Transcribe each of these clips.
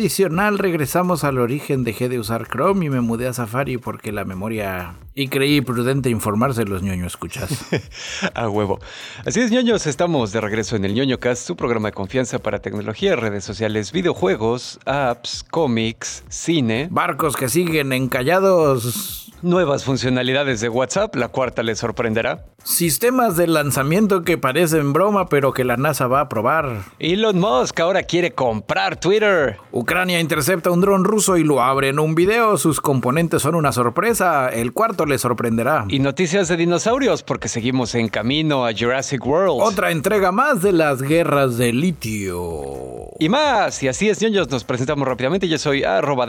tradicional, regresamos al origen. Dejé de usar Chrome y me mudé a Safari porque la memoria. Y creí prudente informarse los ñoño escuchas. a huevo. Así es, ñoños, estamos de regreso en el ñoño cast, su programa de confianza para tecnología, redes sociales, videojuegos, apps, cómics, cine. Barcos que siguen encallados Nuevas funcionalidades de WhatsApp, la cuarta les sorprenderá. Sistemas de lanzamiento que parecen broma, pero que la NASA va a probar. Elon Musk ahora quiere comprar Twitter. Ucrania intercepta un dron ruso y lo abre en un video. Sus componentes son una sorpresa. El cuarto les sorprenderá. Y noticias de dinosaurios, porque seguimos en camino a Jurassic World. Otra entrega más de las guerras de litio. Y más. Y así es, ñoños, nos presentamos rápidamente. Yo soy arroba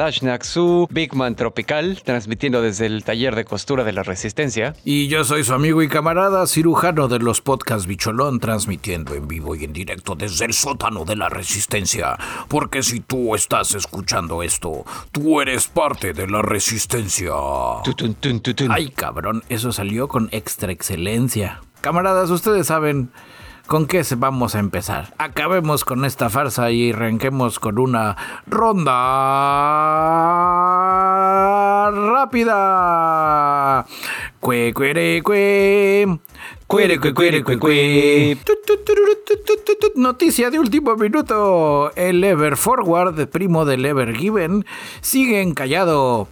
Bigman Tropical, transmitiendo desde el taller de costura de la Resistencia. Y yo soy su amigo y camarada cirujano de los podcasts Bicholón, transmitiendo en vivo y en directo desde el sótano de la Resistencia. Porque si tú estás escuchando esto, tú eres parte de la Resistencia. Ay, cabrón, eso salió con extra excelencia. Camaradas, ustedes saben ¿Con qué vamos a empezar? Acabemos con esta farsa y arranquemos con una ronda rápida. Cue, cuere, cue. Cuere, cue, cuere, cue, cue. Noticia de último minuto. El Ever Forward, primo del Ever Given, sigue encallado.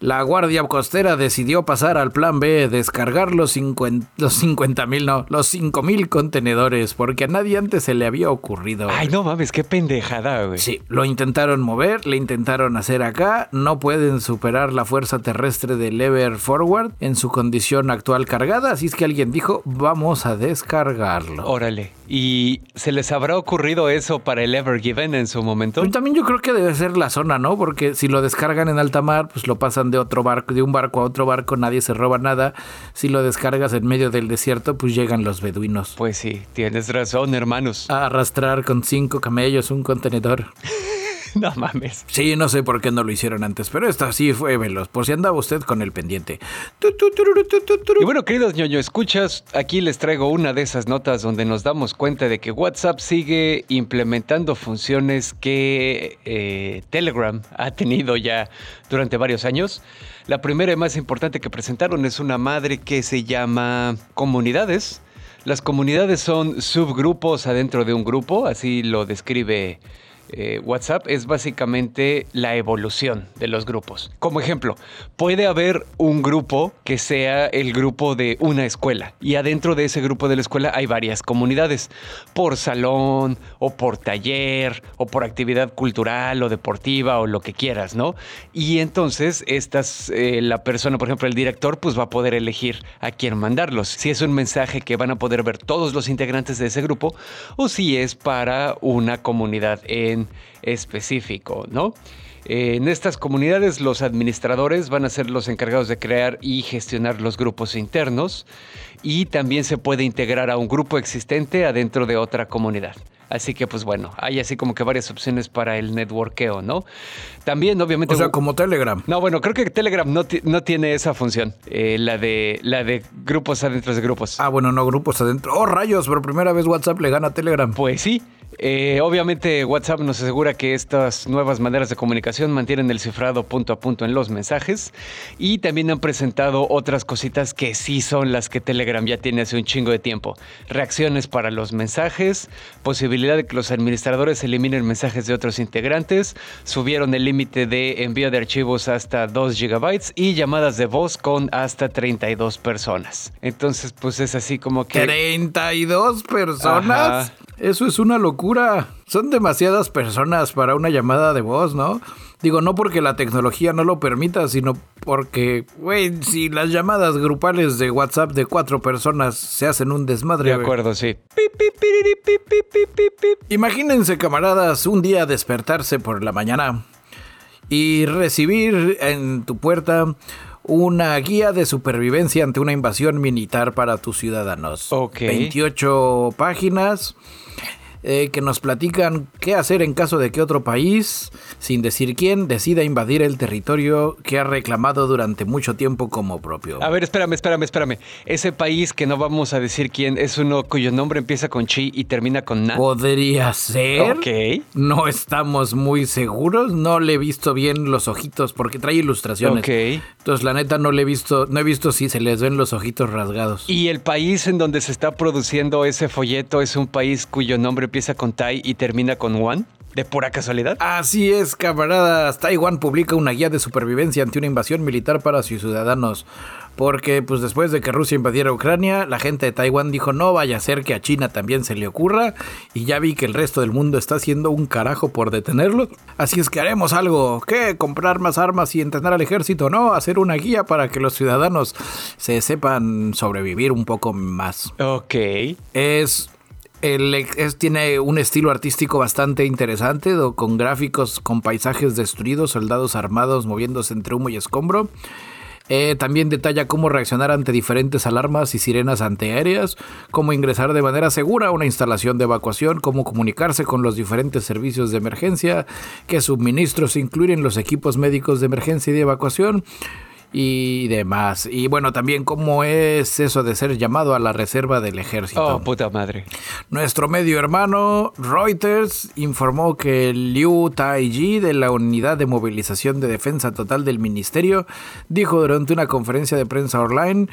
La Guardia Costera decidió pasar al plan B, descargar los 50 mil, no, los 5 mil contenedores, porque a nadie antes se le había ocurrido. Ay, no mames, qué pendejada, güey. Sí, lo intentaron mover, le intentaron hacer acá, no pueden superar la fuerza terrestre del Ever Forward en su condición actual cargada, así es que alguien dijo, vamos a descargarlo. Órale. ¿Y se les habrá ocurrido eso para el Ever Given en su momento? también yo creo que debe ser la zona, ¿no? Porque si lo descargan en alta mar, pues lo pasan de otro barco, de un barco a otro barco, nadie se roba nada. Si lo descargas en medio del desierto, pues llegan los beduinos. Pues sí, tienes razón, hermanos. A arrastrar con cinco camellos un contenedor. no mames. Sí, no sé por qué no lo hicieron antes, pero esto sí fue veloz, por si andaba usted con el pendiente. Y bueno, queridos ñoño, escuchas, aquí les traigo una de esas notas donde nos damos cuenta de que WhatsApp sigue implementando funciones que eh, Telegram ha tenido ya durante varios años. La primera y más importante que presentaron es una madre que se llama comunidades. Las comunidades son subgrupos adentro de un grupo, así lo describe eh, WhatsApp es básicamente la evolución de los grupos. Como ejemplo, puede haber un grupo que sea el grupo de una escuela y adentro de ese grupo de la escuela hay varias comunidades, por salón o por taller o por actividad cultural o deportiva o lo que quieras, ¿no? Y entonces estas, eh, la persona, por ejemplo, el director, pues va a poder elegir a quién mandarlos. Si es un mensaje que van a poder ver todos los integrantes de ese grupo o si es para una comunidad en específico, ¿no? En estas comunidades los administradores van a ser los encargados de crear y gestionar los grupos internos y también se puede integrar a un grupo existente adentro de otra comunidad. Así que, pues bueno, hay así como que varias opciones para el networkeo, ¿no? También, obviamente. O sea, como Telegram. No, bueno, creo que Telegram no, no tiene esa función. Eh, la, de, la de grupos adentro de grupos. Ah, bueno, no, grupos adentro. Oh, rayos, por primera vez WhatsApp le gana a Telegram. Pues sí. Eh, obviamente WhatsApp nos asegura que estas nuevas maneras de comunicación mantienen el cifrado punto a punto en los mensajes y también han presentado otras cositas que sí son las que Telegram ya tiene hace un chingo de tiempo. Reacciones para los mensajes, posibilidad de que los administradores eliminen mensajes de otros integrantes, subieron el límite de envío de archivos hasta 2 GB y llamadas de voz con hasta 32 personas. Entonces pues es así como que... ¿32 personas? Eso es una locura. Son demasiadas personas para una llamada de voz, ¿no? Digo, no porque la tecnología no lo permita, sino porque, güey, si las llamadas grupales de WhatsApp de cuatro personas se hacen un desmadre. De acuerdo, sí. Imagínense, camaradas, un día despertarse por la mañana y recibir en tu puerta una guía de supervivencia ante una invasión militar para tus ciudadanos. Ok. 28 páginas eh, que nos platican qué hacer en caso de que otro país, sin decir quién, decida invadir el territorio que ha reclamado durante mucho tiempo como propio. A ver, espérame, espérame, espérame. Ese país que no vamos a decir quién es uno cuyo nombre empieza con chi y termina con na. Podría ser. Ok. No estamos muy seguros. No le he visto bien los ojitos porque trae ilustraciones. Ok. Entonces, la neta, no le he visto, no he visto si se les ven los ojitos rasgados. Y el país en donde se está produciendo ese folleto es un país cuyo nombre empieza con Tai y termina con Wan. ¿De pura casualidad? Así es, camaradas. Taiwán publica una guía de supervivencia ante una invasión militar para sus ciudadanos. Porque, pues después de que Rusia invadiera Ucrania, la gente de Taiwán dijo: No vaya a ser que a China también se le ocurra. Y ya vi que el resto del mundo está haciendo un carajo por detenerlo. Así es que haremos algo: ¿qué? ¿Comprar más armas y entrenar al ejército? No, hacer una guía para que los ciudadanos se sepan sobrevivir un poco más. Ok. Es el, es, tiene un estilo artístico bastante interesante, con gráficos, con paisajes destruidos, soldados armados moviéndose entre humo y escombro. Eh, también detalla cómo reaccionar ante diferentes alarmas y sirenas antiaéreas, cómo ingresar de manera segura a una instalación de evacuación, cómo comunicarse con los diferentes servicios de emergencia, qué suministros incluir en los equipos médicos de emergencia y de evacuación y demás. Y bueno, también cómo es eso de ser llamado a la reserva del ejército. Oh, puta madre. Nuestro medio hermano Reuters informó que Liu Taiji de la Unidad de Movilización de Defensa Total del Ministerio dijo durante una conferencia de prensa online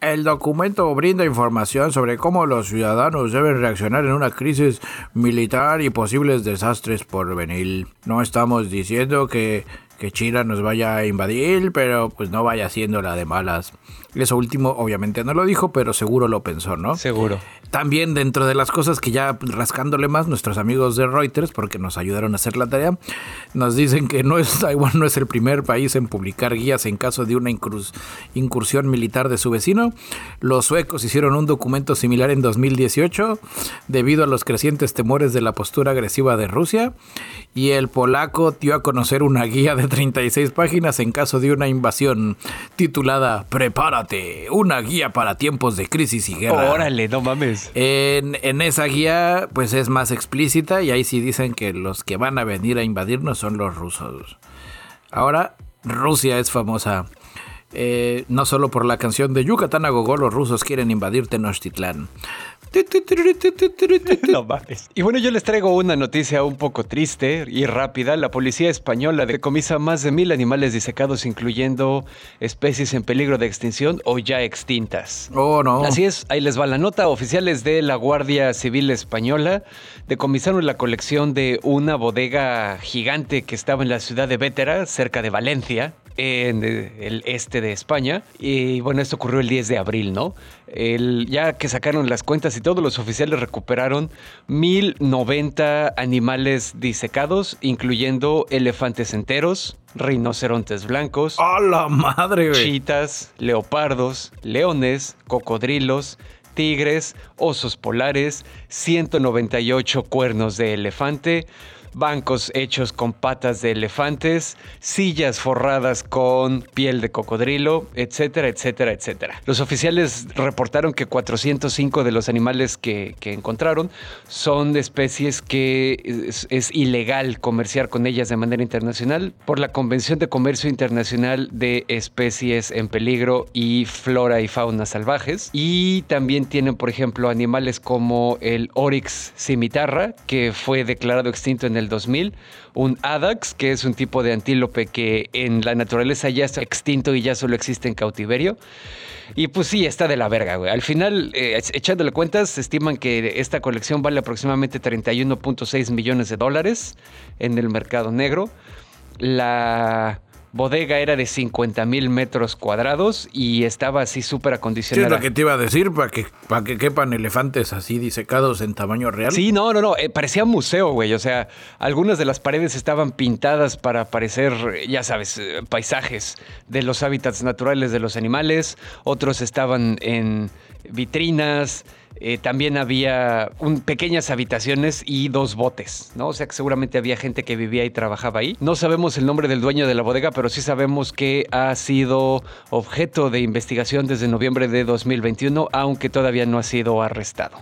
el documento brinda información sobre cómo los ciudadanos deben reaccionar en una crisis militar y posibles desastres por venir. No estamos diciendo que, que China nos vaya a invadir, pero pues no vaya siendo la de malas. Eso último obviamente no lo dijo, pero seguro lo pensó, ¿no? Seguro. También dentro de las cosas que ya rascándole más, nuestros amigos de Reuters, porque nos ayudaron a hacer la tarea, nos dicen que no es, Taiwán no es el primer país en publicar guías en caso de una incurs- incursión militar de su vecino. Los suecos hicieron un documento similar en 2018 debido a los crecientes temores de la postura agresiva de Rusia. Y el polaco dio a conocer una guía de 36 páginas en caso de una invasión titulada Prepárate, una guía para tiempos de crisis y guerra. Órale, no mames. En, en esa guía, pues es más explícita y ahí sí dicen que los que van a venir a invadirnos son los rusos. Ahora, Rusia es famosa. eh, no solo por la canción de Yucatán a Gogol, los rusos quieren invadir Tenochtitlán. No mames. Y bueno, yo les traigo una noticia un poco triste y rápida. La policía española decomisa más de mil animales disecados, incluyendo especies en peligro de extinción o ya extintas. Oh, no. Así es, ahí les va la nota. Oficiales de la Guardia Civil Española decomisaron la colección de una bodega gigante que estaba en la ciudad de Vétera, cerca de Valencia, en el este de España. Y bueno, esto ocurrió el 10 de abril, ¿no? El- ya que sacaron las cuentas y todos los oficiales recuperaron 1090 animales disecados, incluyendo elefantes enteros, rinocerontes blancos, ¡A la madre, güey! chitas, leopardos, leones, cocodrilos, tigres, osos polares, 198 cuernos de elefante, bancos hechos con patas de elefantes, sillas forradas con piel de cocodrilo, etcétera, etcétera, etcétera. Los oficiales reportaron que 405 de los animales que, encontraron son de especies que es, es ilegal comerciar con ellas de manera internacional por la Convención de Comercio Internacional de Especies en Peligro y Flora y Fauna Salvajes. Y también tienen, por ejemplo, animales como el Oryx cimitarra, que fue declarado extinto en el 2000, un Adax, que es un tipo de antílope que en la naturaleza ya está extinto y ya solo existe en cautiverio. Y pues sí, está de la verga, güey. Al final, eh, echándole cuentas, estiman que esta colección vale aproximadamente 31.6 millones de dólares en el mercado negro. La bodega era de 50 mil metros cuadrados y estaba así súper Sí, es acondicionada. lo que te iba a decir, para que, para que quepan elefantes así disecados en tamaño real. Sí, no, no, no, eh, parecía museo, güey. O sea, algunas de las paredes estaban pintadas para parecer, ya sabes, eh, paisajes de los hábitats naturales de los animales. Otros estaban en vitrinas. Eh, también había un, pequeñas habitaciones y dos botes, ¿no? O sea que seguramente había gente que vivía y trabajaba ahí. No sabemos el nombre del dueño de la bodega, pero sí sabemos que ha sido objeto de investigación desde noviembre de 2021, aunque todavía no ha sido arrestado.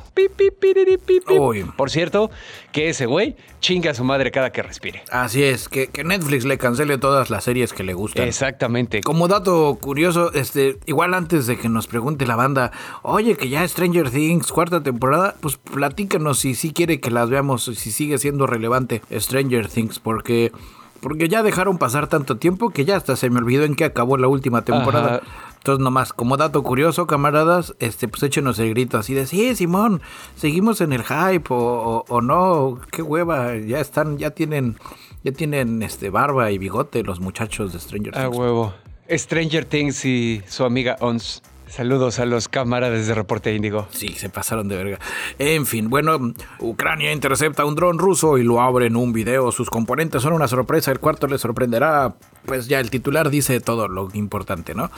Por cierto, que ese güey chinga a su madre cada que respire. Así es, que, que Netflix le cancele todas las series que le gustan. Exactamente. Como dato curioso, este, igual antes de que nos pregunte la banda, oye, que ya Stranger Things, cuarta temporada, pues platícanos si sí quiere que las veamos, si sigue siendo relevante Stranger Things, porque porque ya dejaron pasar tanto tiempo que ya hasta se me olvidó en qué acabó la última temporada. Entonces, nomás, como dato curioso, camaradas, este, pues échenos el grito así de, sí, Simón, seguimos en el hype o, o, no, qué hueva, ya están, ya tienen, ya tienen este barba y bigote los muchachos de Stranger Things. A huevo. Stranger Things y su amiga Ons. Saludos a los camaradas de Reporte Índigo. Sí, se pasaron de verga. En fin, bueno, Ucrania intercepta un dron ruso y lo abre en un video. Sus componentes son una sorpresa, el cuarto le sorprenderá. Pues ya el titular dice todo lo importante, ¿no?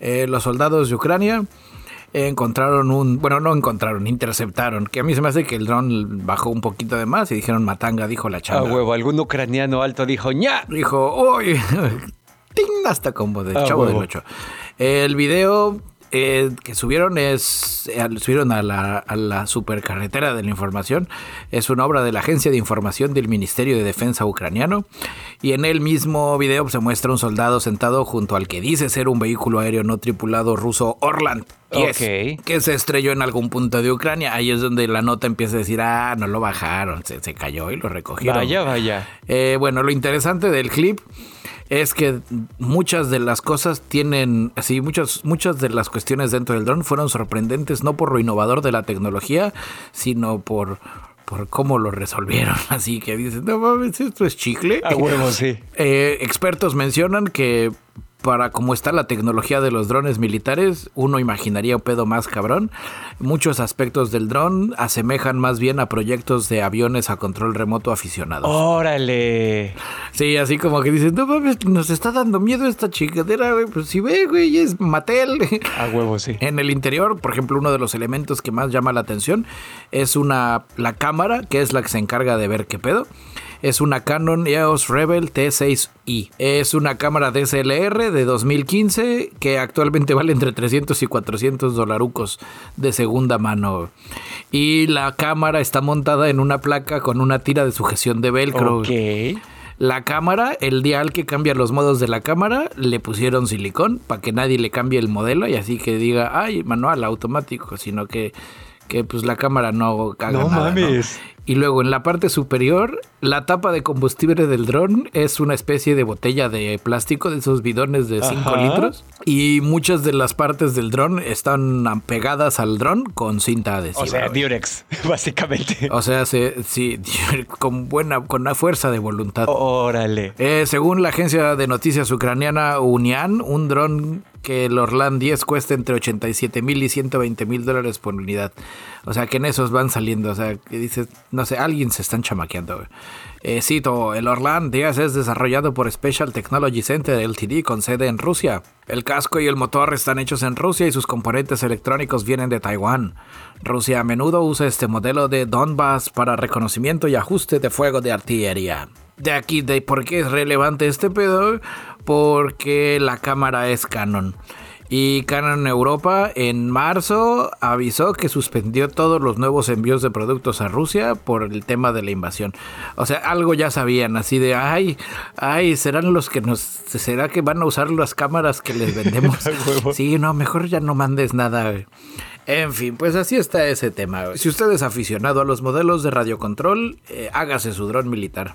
Eh, los soldados de Ucrania encontraron un, bueno, no encontraron, interceptaron, que a mí se me hace que el dron bajó un poquito de más y dijeron matanga, dijo la chava. Ah, huevo, algún ucraniano alto dijo ña. Dijo, uy, hasta como de chavo del 8. El video eh, que subieron es eh, subieron a la, a la, supercarretera de la información. Es una obra de la agencia de información del Ministerio de Defensa ucraniano. Y en el mismo video se muestra un soldado sentado junto al que dice ser un vehículo aéreo no tripulado ruso Orlan que se estrelló en algún punto de Ucrania. Ahí es donde la nota empieza a decir ah no lo bajaron se, se cayó y lo recogieron vaya vaya. Eh, bueno lo interesante del clip es que muchas de las cosas tienen, así, muchas, muchas de las cuestiones dentro del dron fueron sorprendentes, no por lo innovador de la tecnología, sino por, por cómo lo resolvieron. Así que dicen, no mames, esto es chicle. A huevo, sí. Eh, expertos mencionan que para cómo está la tecnología de los drones militares, uno imaginaría un pedo más cabrón. Muchos aspectos del dron asemejan más bien a proyectos de aviones a control remoto aficionados. ¡Órale! Sí, así como que dicen, no mames, nos está dando miedo esta chingadera, güey. Pues si ve, güey, es Mattel. A huevo, sí. En el interior, por ejemplo, uno de los elementos que más llama la atención es una la cámara, que es la que se encarga de ver qué pedo es una Canon EOS Rebel T6i. Es una cámara DSLR de 2015 que actualmente vale entre 300 y 400 dolarucos de segunda mano. Y la cámara está montada en una placa con una tira de sujeción de velcro. Ok. La cámara, el dial que cambia los modos de la cámara, le pusieron silicón para que nadie le cambie el modelo y así que diga, ay, manual automático, sino que que pues la cámara no caga no Mames. Y luego en la parte superior, la tapa de combustible del dron es una especie de botella de plástico de esos bidones de 5 litros. Y muchas de las partes del dron están pegadas al dron con cinta adhesiva. O sea, Durex, básicamente. O sea, sí, con buena, con una fuerza de voluntad. Órale. Eh, según la agencia de noticias ucraniana UNIAN, un dron que el Orlan 10 cuesta entre 87 mil y 120 mil dólares por unidad. O sea, que en esos van saliendo. O sea, que dices, no sé, alguien se están chamaqueando. Eh, cito, el Orlan 10 es desarrollado por Special Technology Center LTD con sede en Rusia. El casco y el motor están hechos en Rusia y sus componentes electrónicos vienen de Taiwán. Rusia a menudo usa este modelo de Donbass para reconocimiento y ajuste de fuego de artillería. De aquí, de por qué es relevante este pedo, porque la cámara es Canon. Y Canon Europa en marzo avisó que suspendió todos los nuevos envíos de productos a Rusia por el tema de la invasión. O sea, algo ya sabían, así de, ay, ay, serán los que nos, será que van a usar las cámaras que les vendemos. sí, no, mejor ya no mandes nada. En fin, pues así está ese tema. Si usted es aficionado a los modelos de radiocontrol, eh, hágase su dron militar.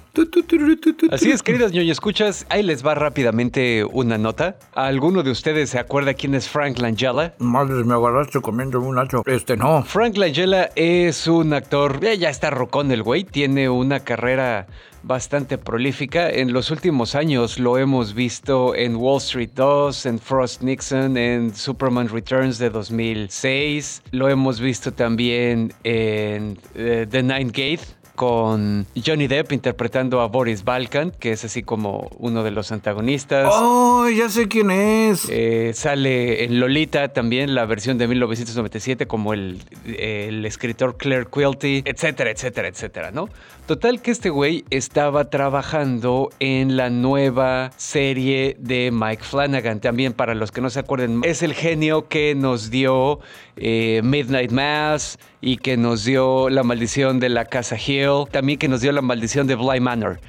Así es, queridos ñoño escuchas, ahí les va rápidamente una nota. ¿Alguno de ustedes se acuerda quién es Frank Langella? Madre, me agarraste comiendo un nacho. Este no. Frank Langella es un actor, ya está rocón el güey, tiene una carrera bastante prolífica. En los últimos años lo hemos visto en Wall Street 2, en Frost Nixon, en Superman Returns de 2006. Lo hemos visto también en eh, The Ninth Gate con Johnny Depp interpretando a Boris Balkan, que es así como uno de los antagonistas. ¡Oh, ya sé quién es! Eh, sale en Lolita también la versión de 1997 como el, el escritor Claire Quilty, etcétera, etcétera, etcétera, ¿no? Total que este güey estaba trabajando en la nueva serie de Mike Flanagan. También para los que no se acuerden, es el genio que nos dio eh, Midnight Mass y que nos dio la maldición de la Casa Hill. También que nos dio la maldición de Bly Manor.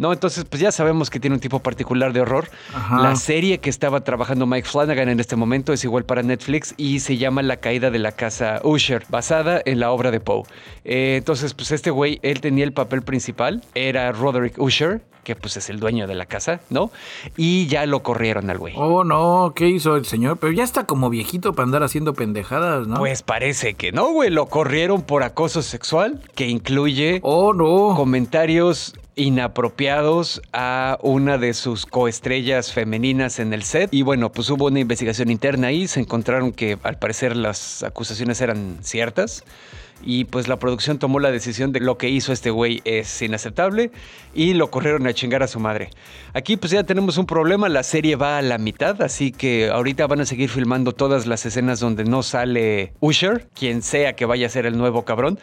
¿no? Entonces, pues ya sabemos que tiene un tipo particular de horror. La serie que estaba trabajando Mike Flanagan en este momento es igual para Netflix y se llama La caída de la casa Usher, basada en la obra de Poe. Eh, entonces, pues este güey, él tenía el papel principal, era Roderick Usher, que pues es el dueño de la casa, ¿no? Y ya lo corrieron al güey. Oh, no, ¿qué hizo el señor? Pero ya está como viejito para andar haciendo pendejadas, ¿no? Pues parece que no, güey, lo corrieron por acoso sexual, que incluye oh, no. comentarios inapropiados a una de sus coestrellas femeninas en el set. Y bueno, pues hubo una investigación interna ahí, se encontraron que al parecer las acusaciones eran ciertas y pues la producción tomó la decisión de lo que hizo este güey es inaceptable y lo corrieron a chingar a su madre. Aquí pues ya tenemos un problema, la serie va a la mitad, así que ahorita van a seguir filmando todas las escenas donde no sale Usher, quien sea que vaya a ser el nuevo cabrón,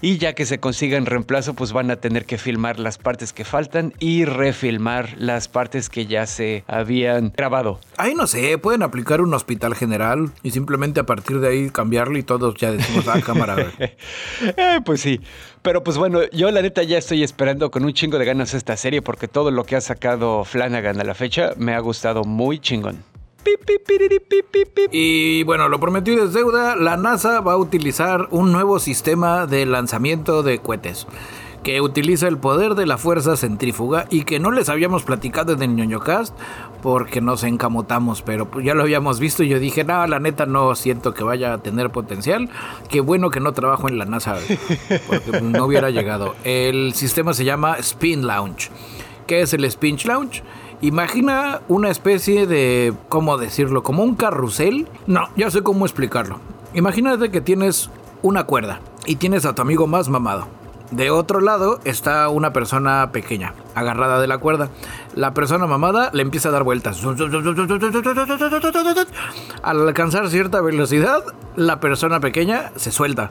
y ya que se consiga en reemplazo pues van a tener que filmar las partes que faltan y refilmar las partes que ya se habían grabado. Ay, no sé, pueden aplicar un hospital general y simplemente a partir de ahí cambiarlo y todos ya decimos, ah, cámara. Eh, pues sí. Pero pues bueno, yo la neta ya estoy esperando con un chingo de ganas esta serie porque todo lo que ha sacado Flanagan a la fecha me ha gustado muy chingón. Y bueno, lo prometido es deuda, la NASA va a utilizar un nuevo sistema de lanzamiento de cohetes que utiliza el poder de la fuerza centrífuga y que no les habíamos platicado en el ñoñocast porque nos encamotamos, pero pues ya lo habíamos visto y yo dije, no, la neta no siento que vaya a tener potencial. Qué bueno que no trabajo en la NASA, porque no hubiera llegado. El sistema se llama Spin Launch. ¿Qué es el Spin Launch? Imagina una especie de, ¿cómo decirlo? Como un carrusel. No, ya sé cómo explicarlo. Imagínate que tienes una cuerda y tienes a tu amigo más mamado. De otro lado está una persona pequeña, agarrada de la cuerda. La persona mamada le empieza a dar vueltas. Al alcanzar cierta velocidad, la persona pequeña se suelta.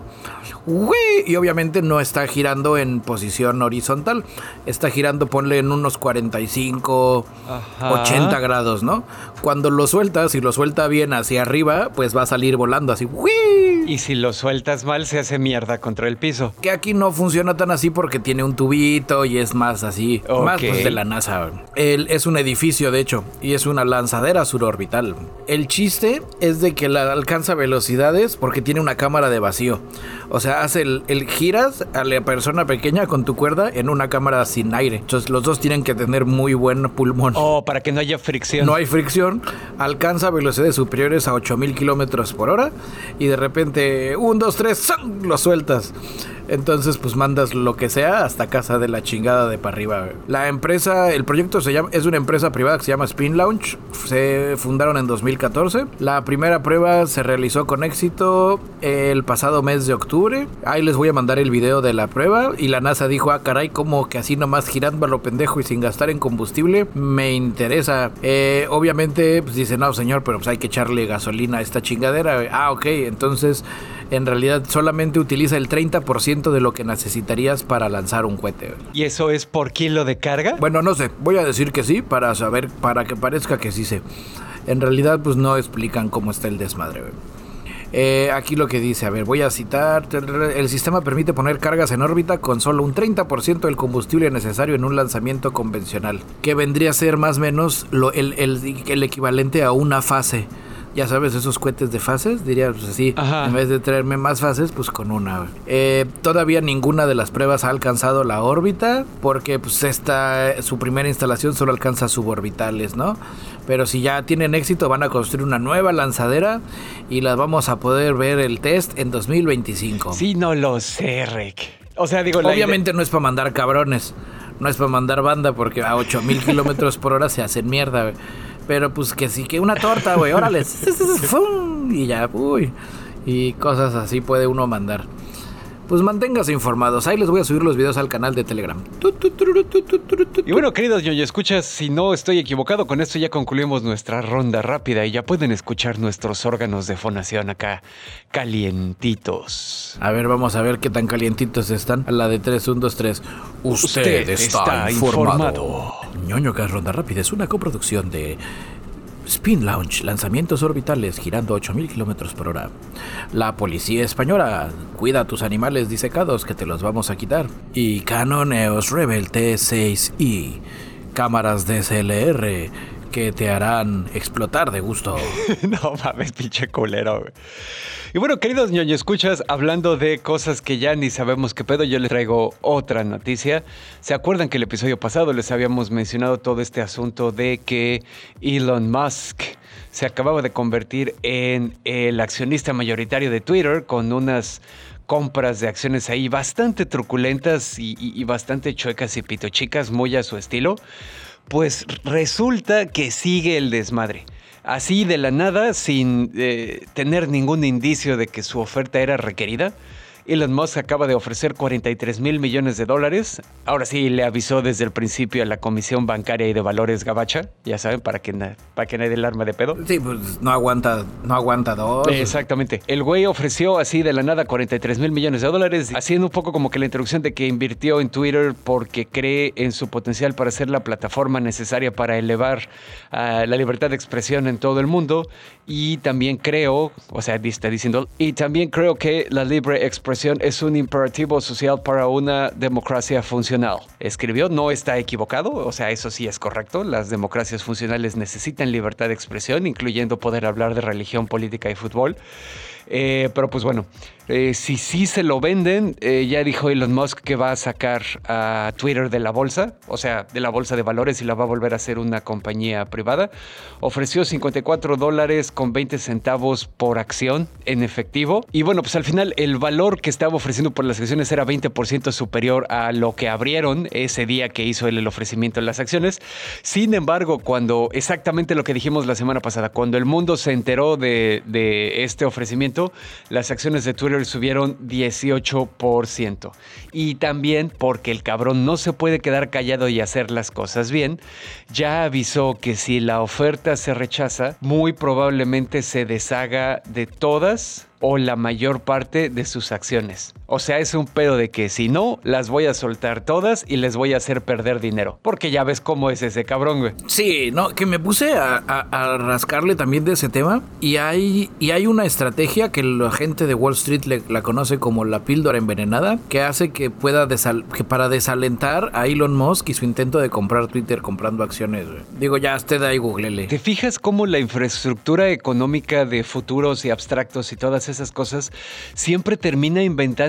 Y obviamente no está girando en posición horizontal. Está girando, ponle en unos 45, 80 grados, ¿no? Cuando lo sueltas, y lo suelta bien hacia arriba, pues va a salir volando así. Y si lo sueltas mal, se hace mierda contra el piso. Que aquí no funciona tan así porque tiene un tubito y es más así. Más pues de la NASA. El, es un edificio, de hecho, y es una lanzadera surorbital. El chiste es de que la alcanza velocidades porque tiene una cámara de vacío. O sea, hace el, giras a la persona pequeña con tu cuerda en una cámara sin aire. Entonces los dos tienen que tener muy buen pulmón. Oh, para que no haya fricción. No hay fricción. Alcanza velocidades superiores a 8000 kilómetros por hora. Y de repente, un, dos, tres, lo sueltas. Entonces, pues mandas lo que sea hasta casa de la chingada de para arriba. La empresa, el proyecto se llama, es una empresa privada que se llama Spin Launch. Se fundaron en 2014. La primera prueba se realizó con éxito el pasado mes de octubre. Ahí les voy a mandar el video de la prueba. Y la NASA dijo, ah, caray, como que así nomás girando a lo pendejo y sin gastar en combustible, me interesa. Eh, obviamente, pues dice, no, señor, pero pues hay que echarle gasolina a esta chingadera. Ah, ok, entonces en realidad solamente utiliza el 30% de lo que necesitarías para lanzar un cohete. ¿Y eso es por kilo de carga? Bueno, no sé, voy a decir que sí para saber, para que parezca que sí sé. En realidad, pues no explican cómo está el desmadre. Eh, aquí lo que dice, a ver, voy a citar, el sistema permite poner cargas en órbita con solo un 30% del combustible necesario en un lanzamiento convencional, que vendría a ser más o menos lo, el, el equivalente a una fase ya sabes, esos cohetes de fases, diría pues así, en vez de traerme más fases, pues con una. Eh, todavía ninguna de las pruebas ha alcanzado la órbita, porque pues esta, su primera instalación solo alcanza suborbitales, ¿no? Pero si ya tienen éxito, van a construir una nueva lanzadera y las vamos a poder ver el test en 2025. Sí, no lo sé, Rick. O sea, digo, Obviamente no es para mandar cabrones, no es para mandar banda, porque a 8000 kilómetros por hora se hacen mierda, pero pues que sí, que una torta, güey, órale. y ya, uy. Y cosas así puede uno mandar. Pues manténgase informados. Ahí les voy a subir los videos al canal de Telegram. Y bueno, queridos yo escuchas, si no estoy equivocado, con esto ya concluimos nuestra ronda rápida y ya pueden escuchar nuestros órganos de fonación acá calientitos. A ver, vamos a ver qué tan calientitos están. A la de 3, 1, 2, 3. Usted, está, informado. ñoño que ronda rápida es una coproducción de Spin Launch, lanzamientos orbitales girando 8.000 kilómetros por hora. La policía española, cuida tus animales disecados que te los vamos a quitar. Y Canon EOS Rebel T6i, cámaras DSLR que te harán explotar de gusto. no mames, pinche culero, y bueno, queridos ñoño escuchas, hablando de cosas que ya ni sabemos qué pedo, yo les traigo otra noticia. ¿Se acuerdan que el episodio pasado les habíamos mencionado todo este asunto de que Elon Musk se acababa de convertir en el accionista mayoritario de Twitter con unas compras de acciones ahí bastante truculentas y, bastante chuecas y pitochicas, muy a su estilo? Pues resulta que sigue el desmadre así de la nada, sin eh, tener ningún indicio de que su oferta era requerida. Elon Musk acaba de ofrecer 43 mil millones de dólares. Ahora sí le avisó desde el principio a la Comisión Bancaria y de Valores Gabacha, ya saben, para que, para que nadie el arma de pedo. Sí, pues no aguanta, no aguanta dos. Exactamente. El güey ofreció así de la nada 43 mil millones de dólares, haciendo un poco como que la introducción de que invirtió en Twitter porque cree en su potencial para ser la plataforma necesaria para elevar ah, la libertad de expresión en todo el mundo. Y también creo, o sea, está diciendo, y también creo que la libre expresión es un imperativo social para una democracia funcional. Escribió, no está equivocado, o sea, eso sí es correcto. Las democracias funcionales necesitan libertad de expresión, incluyendo poder hablar de religión, política y fútbol. Eh, pero pues bueno, eh, si sí se lo venden, eh, ya dijo Elon Musk que va a sacar a Twitter de la bolsa, o sea, de la bolsa de valores y la va a volver a ser una compañía privada. Ofreció 54 dólares con 20 centavos por acción en efectivo. Y bueno, pues al final el valor que estaba ofreciendo por las acciones era 20% superior a lo que abrieron ese día que hizo él el ofrecimiento de las acciones. Sin embargo, cuando exactamente lo que dijimos la semana pasada, cuando el mundo se enteró de, de este ofrecimiento, las acciones de Twitter subieron 18%. Y también porque el cabrón no se puede quedar callado y hacer las cosas bien, ya avisó que si la oferta se rechaza, muy probablemente se deshaga de todas o la mayor parte de sus acciones. O sea, es un pedo de que si no, las voy a soltar todas y les voy a hacer perder dinero. Porque ya ves cómo es ese cabrón, güey. Sí, no, que me puse a, rascarle también de ese tema. Y hay, y hay una estrategia que la gente de Wall Street la conoce como la píldora envenenada, que hace que pueda que para desalentar a Elon Musk y su intento de comprar Twitter comprando acciones. Güey. Digo, ya usted ahí googlele. ¿Te fijas cómo la infraestructura económica de futuros y abstractos y todas esas cosas, siempre termina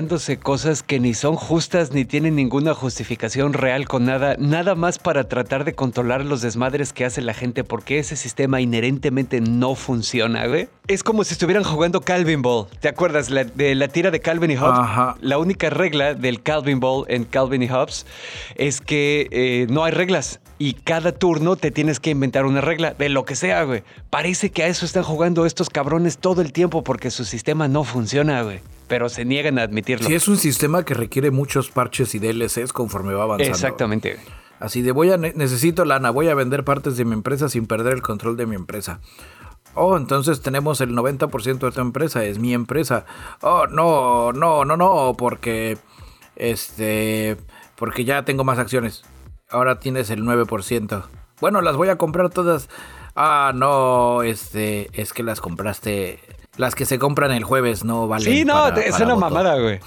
inventándose cosas que ni son justas ni tienen ninguna justificación real con nada, nada más para tratar de controlar los desmadres que hace la gente porque ese sistema inherentemente no funciona, güey. Es como si estuvieran jugando Calvin Ball. ¿Te acuerdas de la tira de Calvin y Hobbes? La única regla del Calvin Ball en Calvin y Hobbes es que eh, no hay reglas y cada turno te tienes que inventar una regla de lo que sea, güey. Parece que a eso están jugando estos cabrones todo el tiempo porque su sistema no funciona, güey. Pero se niegan a admitirlo. Sí, es un sistema que requiere muchos parches y DLCs conforme va avanzando. Exactamente. Así de voy a necesito lana, voy a vender partes de mi empresa sin perder el control de mi empresa. Oh, entonces tenemos el 90% de tu empresa, es mi empresa. Oh, no, no, no, no, porque este porque ya tengo más acciones. Ahora tienes el 9%. Bueno, las voy a comprar todas. Ah, no, este, es que las compraste. Las que se compran el jueves no valen. Sí, no, es una mamada, güey.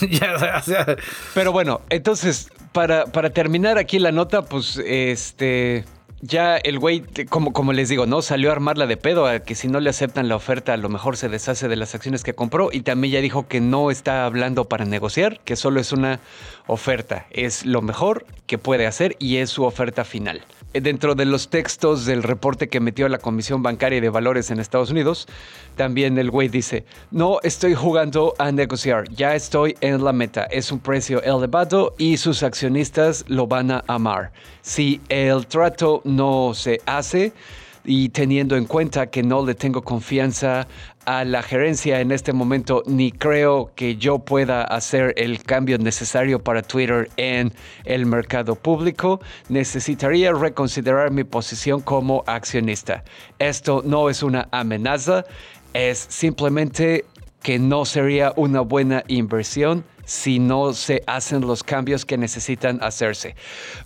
ya, o sea. Pero bueno, entonces, para, para terminar aquí la nota, pues, este ya el güey, como, como les digo, ¿no? Salió a armarla de pedo, a que si no le aceptan la oferta, a lo mejor se deshace de las acciones que compró. Y también ya dijo que no está hablando para negociar, que solo es una oferta. Es lo mejor que puede hacer y es su oferta final. Dentro de los textos del reporte que metió la Comisión Bancaria de Valores en Estados Unidos, también el güey dice, no estoy jugando a negociar, ya estoy en la meta, es un precio elevado y sus accionistas lo van a amar. Si el trato no se hace, y teniendo en cuenta que no le tengo confianza a la gerencia en este momento, ni creo que yo pueda hacer el cambio necesario para Twitter en el mercado público, necesitaría reconsiderar mi posición como accionista. Esto no es una amenaza, es simplemente que no sería una buena inversión si no se hacen los cambios que necesitan hacerse.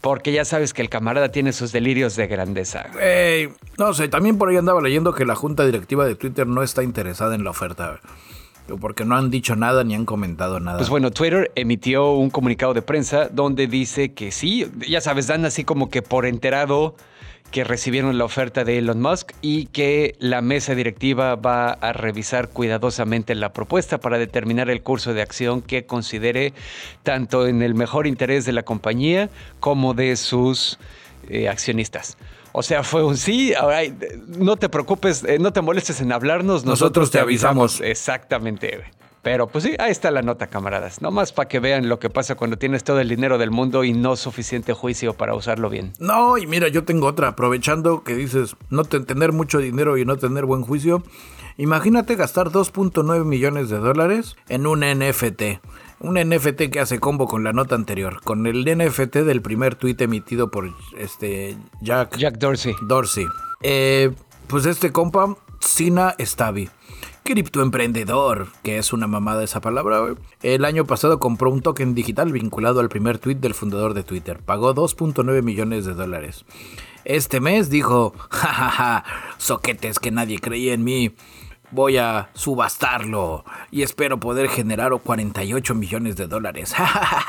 Porque ya sabes que el camarada tiene sus delirios de grandeza. no sé, también por ahí andaba leyendo que la junta directiva de Twitter no está interesada en la oferta. Porque no han dicho nada ni han comentado nada. Pues bueno, Twitter emitió un comunicado de prensa donde dice que sí, ya sabes, dan así como que por enterado que recibieron la oferta de Elon Musk y que la mesa directiva va a revisar cuidadosamente la propuesta para determinar el curso de acción que considere tanto en el mejor interés de la compañía como de sus eh, accionistas. O sea, fue un sí, no te preocupes, eh, no te molestes en hablarnos, nosotros, te avisamos. Exactamente. Pero pues sí, ahí está la nota, camaradas. No más para que vean lo que pasa cuando tienes todo el dinero del mundo y no suficiente juicio para usarlo bien. No, y mira, yo tengo otra. Aprovechando que dices no tener mucho dinero y no tener buen juicio, imagínate gastar 2.9 millones de dólares en un NFT. Un NFT que hace combo con la nota anterior, con el NFT del primer tweet emitido por este Jack, Jack Dorsey. Dorsey. Eh, pues este compa, Sina Stavi criptoemprendedor, que es una mamada esa palabra, el año pasado compró un token digital vinculado al primer tweet del fundador de Twitter. Pagó 2.9 millones de dólares. Este mes dijo, jajaja, soquetes que nadie creía en mí. Voy a subastarlo y espero poder generar 48 millones de dólares.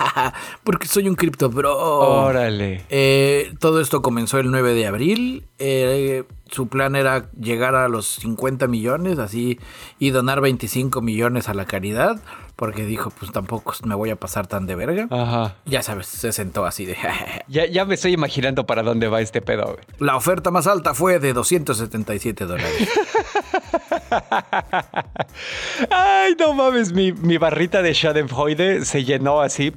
Porque soy un cripto bro. Órale. Eh, todo esto comenzó el 9 de abril. Eh, su plan era llegar a los 50 millones, así, y donar 25 millones a la caridad, porque dijo, pues tampoco me voy a pasar tan de verga. Ajá. Ya sabes, se sentó así de... ya, ya me estoy imaginando para dónde va este pedo, La oferta más alta fue de 277 dólares. Ay, no mames, mi, barrita de Schadenfreude se llenó así,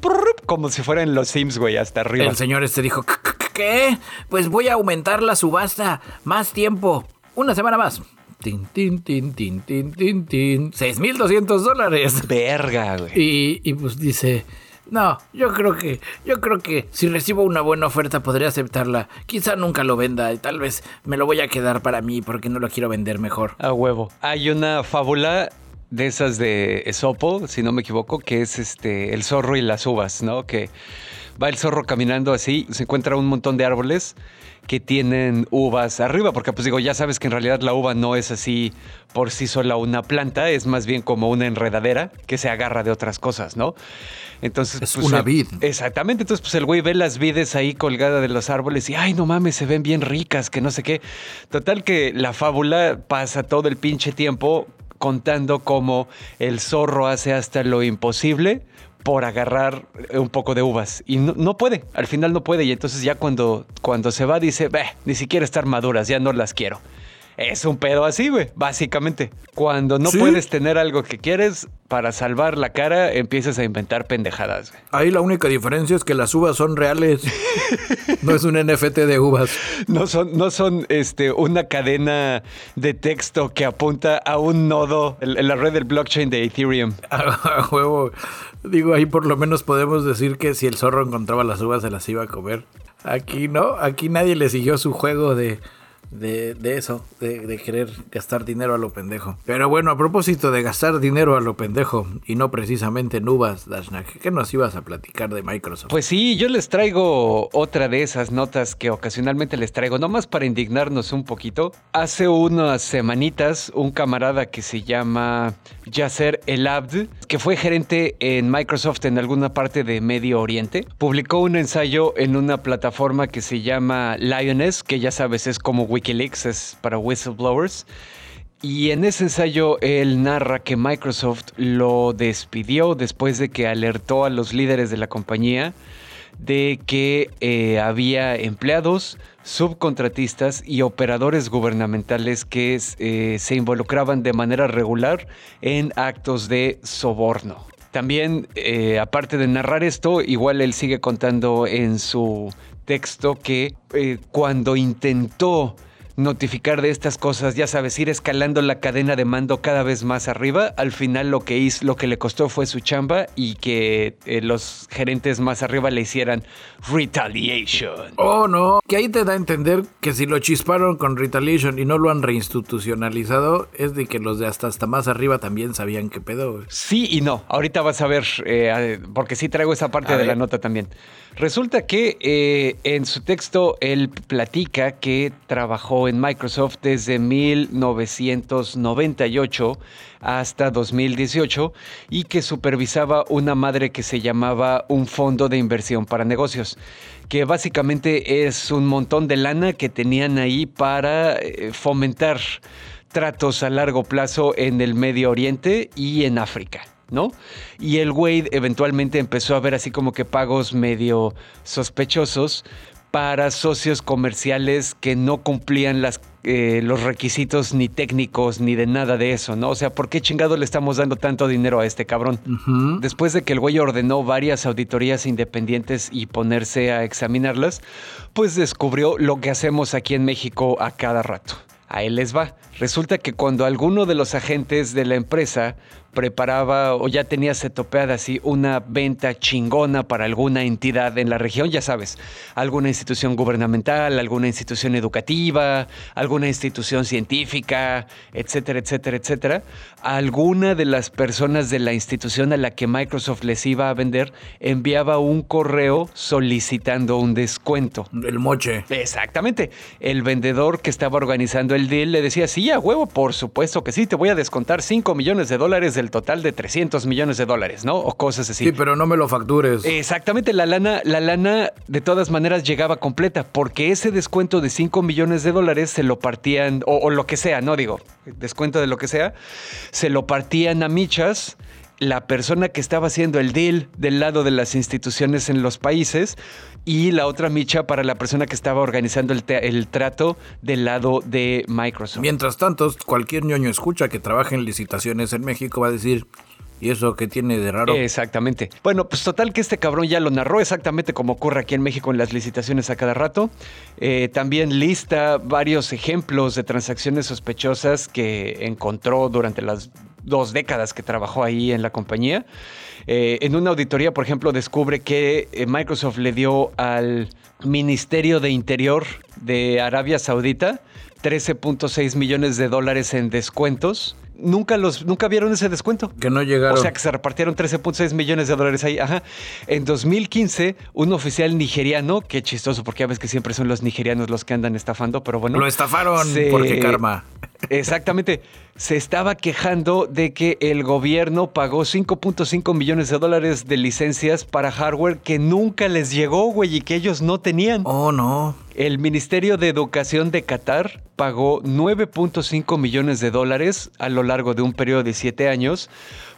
como si fueran los Sims, güey, hasta arriba. El señor este dijo, ¿qué? Pues voy a aumentar la subasta. Más tiempo. Una semana más. Tin, tin, tin, tin, tin, tin, tin. 6.200 dólares. Verga, güey. Y, y pues dice... No, yo creo que, yo creo que si recibo una buena oferta podría aceptarla. Quizá nunca lo venda y tal vez me lo voy a quedar para mí porque no lo quiero vender mejor. A huevo. Hay una fábula de esas de Esopo, si no me equivoco, que es este el zorro y las uvas, ¿no? Que va el zorro caminando así, se encuentra un montón de árboles que tienen uvas arriba, porque pues digo, ya sabes que en realidad la uva no es así por sí sola una planta, es más bien como una enredadera que se agarra de otras cosas, ¿no? Entonces, es pues, una vid. Exactamente, entonces pues el güey ve las vides ahí colgadas de los árboles y, ay, no mames, se ven bien ricas, que no sé qué. Total que la fábula pasa todo el pinche tiempo contando cómo el zorro hace hasta lo imposible por agarrar un poco de uvas. Y no, puede, al final no puede. Y entonces ya cuando, cuando se va dice, ni siquiera estar maduras, ya no las quiero. Es un pedo así, güey, básicamente. Cuando no puedes tener algo que quieres, para salvar la cara empiezas a inventar pendejadas. Ahí la única diferencia es que las uvas son reales. no es un NFT de uvas. No son, no son este, una cadena de texto que apunta a un nodo en la red del blockchain de Ethereum. A huevo. Digo, ahí por lo menos podemos decir que si el zorro encontraba las uvas se las iba a comer. Aquí no, aquí nadie le siguió su juego de de, eso, de, querer gastar dinero a lo pendejo. Pero bueno, a propósito de gastar dinero a lo pendejo y no precisamente en uvas, Dashnak, ¿qué nos ibas a platicar de Microsoft? Pues sí, yo les traigo otra de esas notas que ocasionalmente les traigo, nomás para indignarnos un poquito. Hace unas semanitas, un camarada que se llama Yasser Elabd, que fue gerente en Microsoft en alguna parte de Medio Oriente, publicó un ensayo en una plataforma que se llama Lioness, que ya sabes es como Wikileaks, es para whistleblowers. Y en ese ensayo él narra que Microsoft lo despidió después de que alertó a los líderes de la compañía de que eh, había empleados, subcontratistas y operadores gubernamentales que eh, se involucraban de manera regular en actos de soborno. También, eh, aparte de narrar esto, igual él sigue contando en su texto que cuando intentó notificar de estas cosas, ya sabes, ir escalando la cadena de mando cada vez más arriba, al final lo que hizo, lo que le costó fue su chamba y que eh, los gerentes más arriba le hicieran retaliation. Oh, no, que ahí te da a entender que si lo chisparon con retaliation y no lo han reinstitucionalizado, es de que los de hasta hasta más arriba también sabían qué pedo. Sí y no, ahorita vas a ver, eh, porque sí traigo esa parte de la nota también. Resulta que eh, en su texto él platica que trabajó en Microsoft desde 1998 hasta 2018 y que supervisaba una madre que se llamaba un fondo de inversión para negocios, que básicamente es un montón de lana que tenían ahí para eh, fomentar tratos a largo plazo en el Medio Oriente y en África. ¿No? Y el Wade eventualmente empezó a ver así como que pagos medio sospechosos para socios comerciales que no cumplían las, eh, los requisitos ni técnicos ni de nada de eso, ¿no? O sea, ¿por qué chingado le estamos dando tanto dinero a este cabrón? Después de que el güey ordenó varias auditorías independientes y ponerse a examinarlas, pues descubrió lo que hacemos aquí en México a cada rato. A él les va. Resulta que cuando alguno de los agentes de la empresa preparaba o ya tenía setopeada así una venta chingona para alguna entidad en la región, ya sabes, alguna institución gubernamental, alguna institución educativa, alguna institución científica, etcétera, etcétera, etcétera, alguna de las personas de la institución a la que Microsoft les iba a vender enviaba un correo solicitando un descuento. El moche. Exactamente. El vendedor que estaba organizando el deal le decía, sí, a huevo, por supuesto que sí, te voy a descontar 5 millones de dólares del total de 300 millones de dólares, ¿no? O cosas así. Sí, pero no me lo factures. Exactamente, la lana, la lana de todas maneras llegaba completa, porque ese descuento de 5 millones de dólares se lo partían, o, lo que sea, no digo, descuento de lo que sea, se lo partían a michas la persona que estaba haciendo el deal del lado de las instituciones en los países y la otra micha para la persona que estaba organizando el, el, trato del lado de Microsoft. Mientras tanto, cualquier ñoño escucha que trabaja en licitaciones en México va a decir, ¿Y eso qué tiene de raro? Exactamente. Bueno, pues total que este cabrón ya lo narró exactamente como ocurre aquí en México en las licitaciones a cada rato. Eh, también lista varios ejemplos de transacciones sospechosas que encontró durante las dos décadas que trabajó ahí en la compañía. Eh, en una auditoría, por ejemplo, descubre que eh, Microsoft le dio al Ministerio de Interior de Arabia Saudita 13.6 millones de dólares en descuentos nunca los nunca vieron ese descuento. Que no llegaron. O sea, que se repartieron 13.6 millones de dólares ahí. Ajá. En 2015, un oficial nigeriano, qué chistoso, porque ya ves que siempre son los nigerianos los que andan estafando, pero bueno. Lo estafaron porque karma. Exactamente. Se estaba quejando de que el gobierno pagó 5.5 millones de dólares de licencias para hardware que nunca les llegó, güey, y que ellos no tenían. Oh, no. El Ministerio de Educación de Qatar pagó 9.5 millones de dólares a lo largo de un periodo de siete años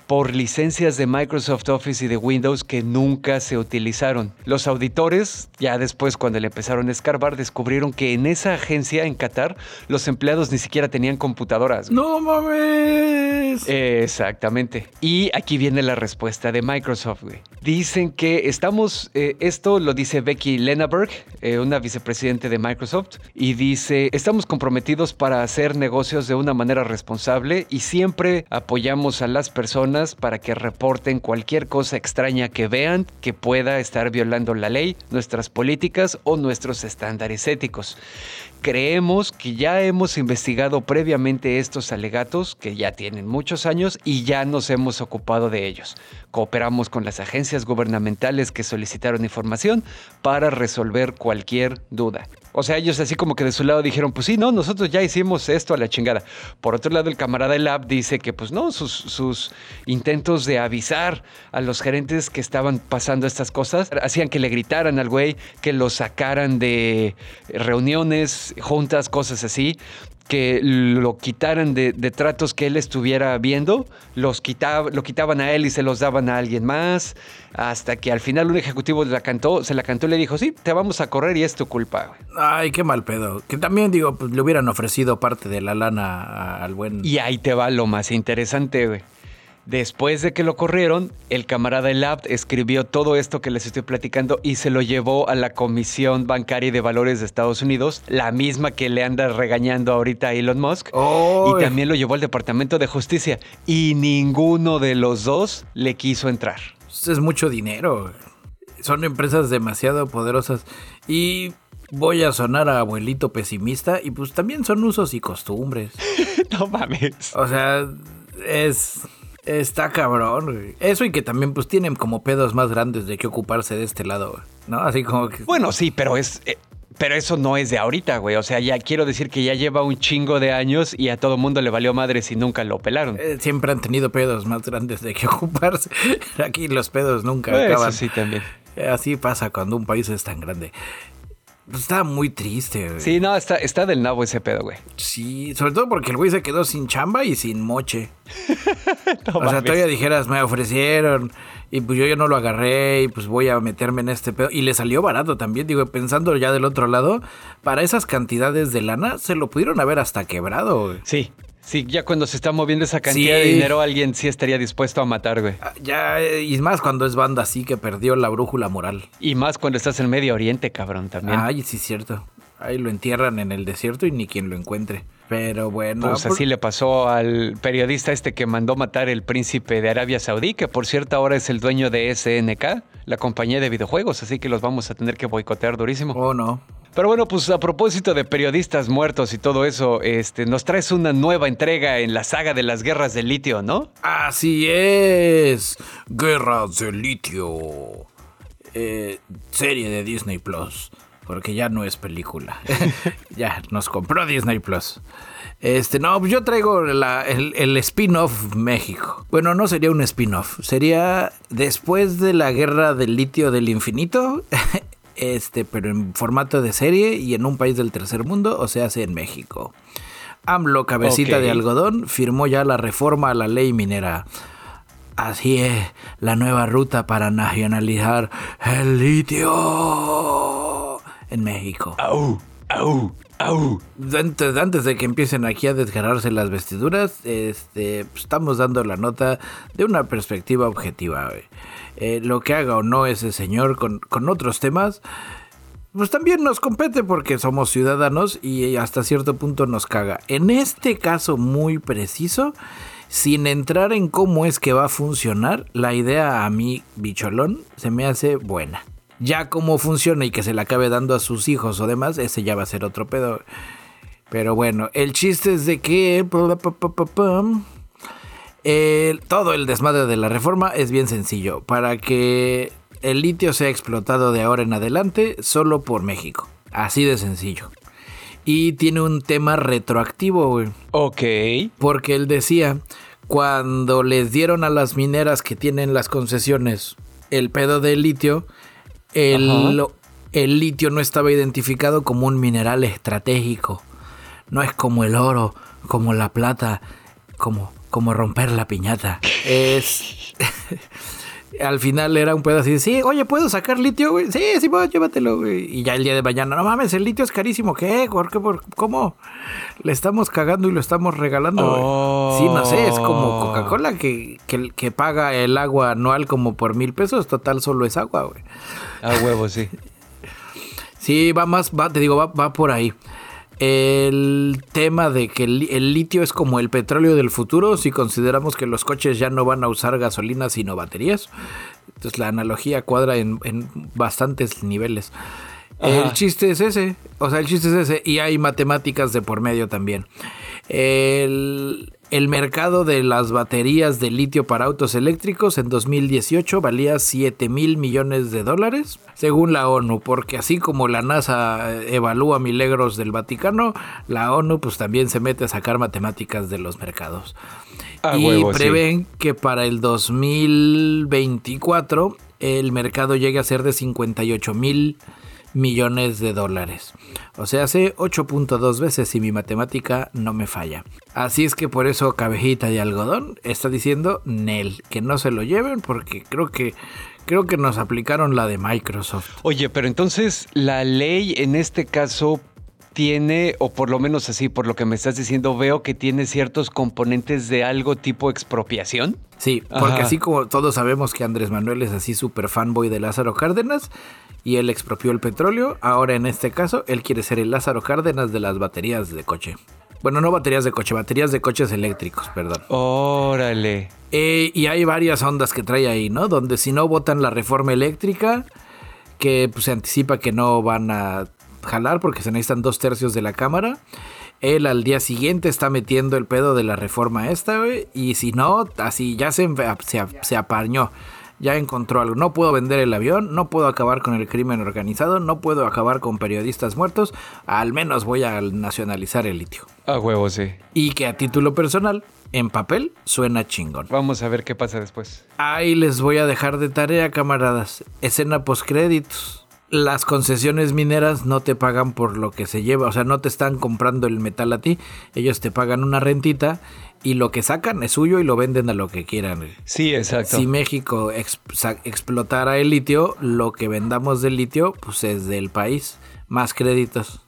por licencias de Microsoft Office y de Windows que nunca se utilizaron. Los auditores, ya después cuando le empezaron a escarbar, descubrieron que en esa agencia en Qatar los empleados ni siquiera tenían computadoras. ¡No mames! Exactamente. Y aquí viene la respuesta de Microsoft. Dicen que estamos, eh, esto lo dice Becky Lenaberg, eh, una vicepresidente de Microsoft, y dice, estamos comprometidos para hacer negocios de una manera responsable y siempre apoyamos a las personas para que reporten cualquier cosa extraña que vean que pueda estar violando la ley, nuestras políticas o nuestros estándares éticos. Creemos que ya hemos investigado previamente estos alegatos, que ya tienen muchos años, y ya nos hemos ocupado de ellos. Cooperamos con las agencias gubernamentales que solicitaron información para resolver cualquier duda. O sea, ellos así como que de su lado dijeron, pues sí, no, nosotros ya hicimos esto a la chingada. Por otro lado, el camarada del Lab dice que pues no, sus, sus intentos de avisar a los gerentes que estaban pasando estas cosas hacían que le gritaran al güey, que lo sacaran de reuniones, juntas, cosas así que lo quitaran de, tratos que él estuviera viendo, los quitaba, lo quitaban a él y se los daban a alguien más, hasta que al final un ejecutivo la cantó, se la cantó y le dijo, sí, te vamos a correr y es tu culpa. Ay, qué mal pedo. Que también digo, pues le hubieran ofrecido parte de la lana al buen... Y ahí te va lo más interesante, güey. Después de que lo corrieron, el camarada Elab escribió todo esto que les estoy platicando y se lo llevó a la Comisión Bancaria de Valores de Estados Unidos, la misma que le anda regañando ahorita a Elon Musk. Y también lo llevó al Departamento de Justicia. Y ninguno de los dos le quiso entrar. Es mucho dinero. Son empresas demasiado poderosas. Y voy a sonar a abuelito pesimista. Y pues también son usos y costumbres. no mames. O sea, es Está cabrón, güey. Eso y que también pues tienen como pedos más grandes de que ocuparse de este lado, ¿no? Así como que... Bueno, sí, pero es... Eh, pero eso no es de ahorita, güey. O sea, ya quiero decir que ya lleva un chingo de años y a todo mundo le valió madre si nunca lo pelaron. Eh, siempre han tenido pedos más grandes de que ocuparse. Aquí los pedos nunca acaban. Eso sí, también. Así pasa cuando un país es tan grande. Pues estaba muy triste, güey. Sí, no, está, está del nabo ese pedo, güey. Sí, sobre todo porque el güey se quedó sin chamba y sin moche. o sea, todavía dijeras, me ofrecieron y pues yo ya no lo agarré y pues voy a meterme en este pedo. Y le salió barato también, digo, pensando ya del otro lado, para esas cantidades de lana se lo pudieron haber hasta quebrado, güey. Sí, Sí, ya cuando se está moviendo esa cantidad de dinero, alguien sí estaría dispuesto a matar, güey. Ah, ya, y más cuando es banda así que perdió la brújula moral. Y más cuando estás en Medio Oriente, cabrón, también. Ay, sí, cierto. Ahí lo entierran en el desierto y ni quien lo encuentre. Pero bueno. Pues así le pasó al periodista este que mandó matar el príncipe de Arabia Saudí, que por cierto ahora es el dueño de SNK, la compañía de videojuegos, así que los vamos a tener que boicotear durísimo. Oh, no. Pero bueno, pues a propósito de periodistas muertos y todo eso, este, nos traes una nueva entrega en la saga de las guerras del litio, ¿no? Así es. Guerras del litio. Eh, serie de Disney Plus. Porque ya no es película. ya nos compró Disney Plus. Este, no, pues yo traigo el, el spin-off México. Bueno, no sería un spin-off. Sería después de la guerra del litio del infinito. este, pero en formato de serie y en un país del tercer mundo, o sea, en México. AMLO, cabecita de algodón, firmó ya la reforma a la ley minera. Así es, la nueva ruta para nacionalizar el litio en México. ¡Au! ¡Au! ¡Au! Antes, antes, de que empiecen aquí a desgarrarse las vestiduras, este, estamos dando la nota de una perspectiva objetiva. Eh, lo que haga o no ese señor con, otros temas, pues también nos compete porque somos ciudadanos y hasta cierto punto nos caga. En este caso muy preciso, sin entrar en cómo es que va a funcionar, la idea a mí, bicholón, se me hace buena. Ya cómo funciona y que se la acabe dando a sus hijos o demás, ese ya va a ser otro pedo. Pero bueno, el chiste es de que todo el desmadre de la reforma es bien sencillo. Para que el litio sea explotado de ahora en adelante solo por México. Así de sencillo. Y tiene un tema retroactivo, güey. Ok. Porque él decía, cuando les dieron a las mineras que tienen las concesiones el pedo del litio, el, el litio no estaba identificado como un mineral estratégico. No es como el oro, como la plata, como como romper la piñata. Es. Al final era un pedo así sí, oye, ¿puedo sacar litio, güey? Sí, sí, puedo, llévatelo, güey. Y ya el día de mañana, no mames, el litio es carísimo. ¿Qué? ¿Por qué? ¿Por ¿Cómo? Le estamos cagando y lo estamos regalando, Sí, no sé, es como oh. Coca-Cola que, que, paga el agua anual como por mil pesos. Total, solo es agua, güey. A huevo, sí. sí, va más, va, te digo, va, va por ahí el tema de que el, litio es como el petróleo del futuro si consideramos que los coches ya no van a usar gasolina sino baterías. Entonces la analogía cuadra en, bastantes niveles. El chiste es ese, o sea, el chiste es ese y hay matemáticas de por medio también. El, el mercado de las baterías de litio para autos eléctricos en 2018 valía 7 mil millones de dólares, según la ONU, porque así como la NASA evalúa milagros del Vaticano, la ONU pues también se mete a sacar matemáticas de los mercados. y prevén que para el 2024 el mercado llegue a ser de 58 mil millones de dólares. O sea, hace 8.2 veces si mi matemática no me falla. Así es que por eso Cabejita de Algodón está diciendo Nel, que no se lo lleven porque creo que creo que nos aplicaron la de Microsoft. Oye, pero entonces la ley en este caso tiene, o por lo menos así, por lo que me estás diciendo, veo que tiene ciertos componentes de algo tipo expropiación. Sí, porque así como todos sabemos que Andrés Manuel es así súper fanboy de Lázaro Cárdenas y él expropió el petróleo, ahora en este caso él quiere ser el Lázaro Cárdenas de las baterías de coche. Bueno, no baterías de coche, baterías de coches eléctricos, perdón. Órale. Eh, y hay varias ondas que trae ahí, ¿no? Donde si no votan la reforma eléctrica, que pues, se anticipa que no van a jalar porque se necesitan dos tercios de la Cámara. Él al día siguiente está metiendo el pedo de la reforma esta, güey. Y si no, así ya se, se, se apañó ya encontró algo. No puedo vender el avión, no puedo acabar con el crimen organizado, no puedo acabar con periodistas muertos, al menos voy a nacionalizar el litio. A huevo, sí. Y que a título personal, en papel, suena chingón. Vamos a ver qué pasa después. Ahí les voy a dejar de tarea, camaradas. Escena postcréditos las concesiones mineras no te pagan por lo que se lleva, o sea, no te están comprando el metal a ti, ellos te pagan una rentita y lo que sacan es suyo y lo venden a lo que quieran. Sí, exacto. Si México explotara el litio, lo que vendamos del litio, pues es del país. Más créditos.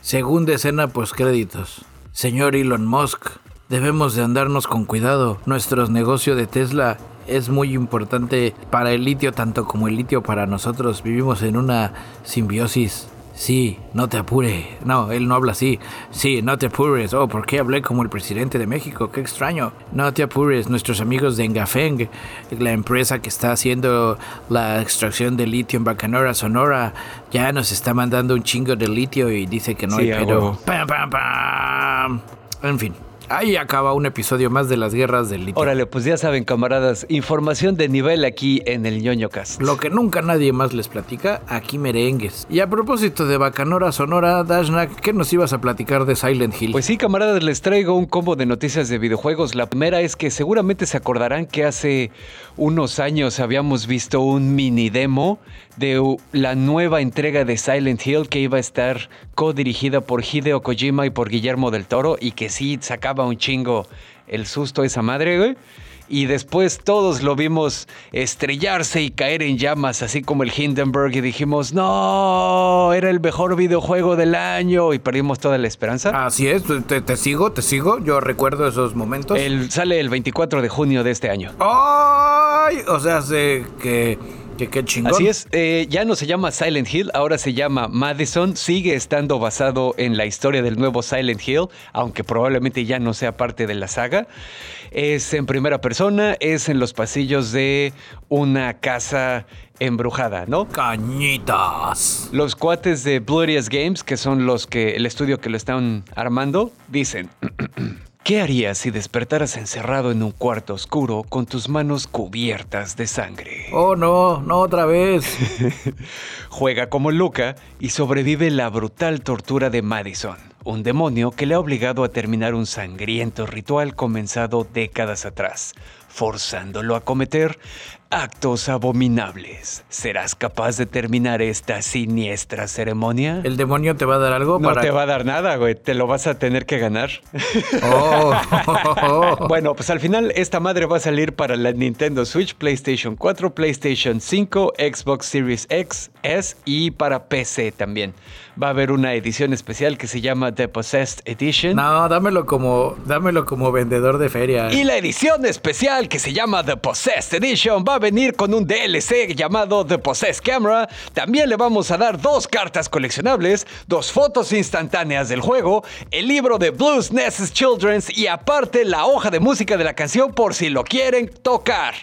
Segunda escena, pues créditos. Señor Elon Musk, debemos de andarnos con cuidado. Nuestro negocio de Tesla es muy importante para el litio tanto como el litio para nosotros. Vivimos en una simbiosis Sí, no te apure. No, él no habla así. Sí, no te apures. Oh, ¿por qué hablé como el presidente de México? Qué extraño. No te apures. Nuestros amigos de Engafeng, la empresa que está haciendo la extracción de litio en Bacanora, Sonora, ya nos está mandando un chingo de litio y dice que no hay pero. ¡Pam, pam, pam! En fin. Ahí acaba un episodio más de las guerras del litio. Órale, pues ya saben, camaradas, información de nivel aquí en el ñoño cast. Lo que nunca nadie más les platica, aquí merengues. Y a propósito de Bacanora Sonora, Dashnak, ¿qué nos ibas a platicar de Silent Hill? Pues sí, camaradas, les traigo un combo de noticias de videojuegos. La primera es que seguramente se acordarán que hace unos años habíamos visto un mini demo de la nueva entrega de Silent Hill que iba a estar co-dirigida por Hideo Kojima y por Guillermo del Toro y que sí sacaba un chingo el susto a esa madre, güey. Y después todos lo vimos estrellarse y caer en llamas, así como el Hindenburg, y dijimos, no, era el mejor videojuego del año, y perdimos toda la esperanza. Así es, te, sigo, te sigo, yo recuerdo esos momentos. El, sale el 24 de junio de este año. ¡Ay! O sea, sé que qué chingón. Así es, eh, ya no se llama Silent Hill, ahora se llama Madison. Sigue estando basado en la historia del nuevo Silent Hill, aunque probablemente ya no sea parte de la saga. Es en primera persona, es en los pasillos de una casa embrujada, ¿no? Cañitas. Los cuates de Bloodious Games, que son los que el estudio que lo están armando, dicen ¿Qué harías si despertaras encerrado en un cuarto oscuro con tus manos cubiertas de sangre? Oh, no, no otra vez. Juega como Luca y sobrevive la brutal tortura de Madison, un demonio que le ha obligado a terminar un sangriento ritual comenzado décadas atrás, forzándolo a cometer actos abominables. ¿Serás capaz de terminar esta siniestra ceremonia? ¿El demonio te va a dar algo? No te va a dar nada, güey. Te lo vas a tener que ganar. Oh. bueno, pues al final esta madre va a salir para la Nintendo Switch, PlayStation 4, PlayStation 5, Xbox Series X, S y para PC también. Va a haber una edición especial que se llama The Possessed Edition. No, dámelo como, dámelo como vendedor de feria. Y la edición especial que se llama The Possessed Edition va a venir con un DLC llamado The Possessed Camera. También le vamos a dar dos cartas coleccionables, dos fotos instantáneas del juego, el libro de Blues Nesses Children's y aparte la hoja de música de la canción por si lo quieren tocar.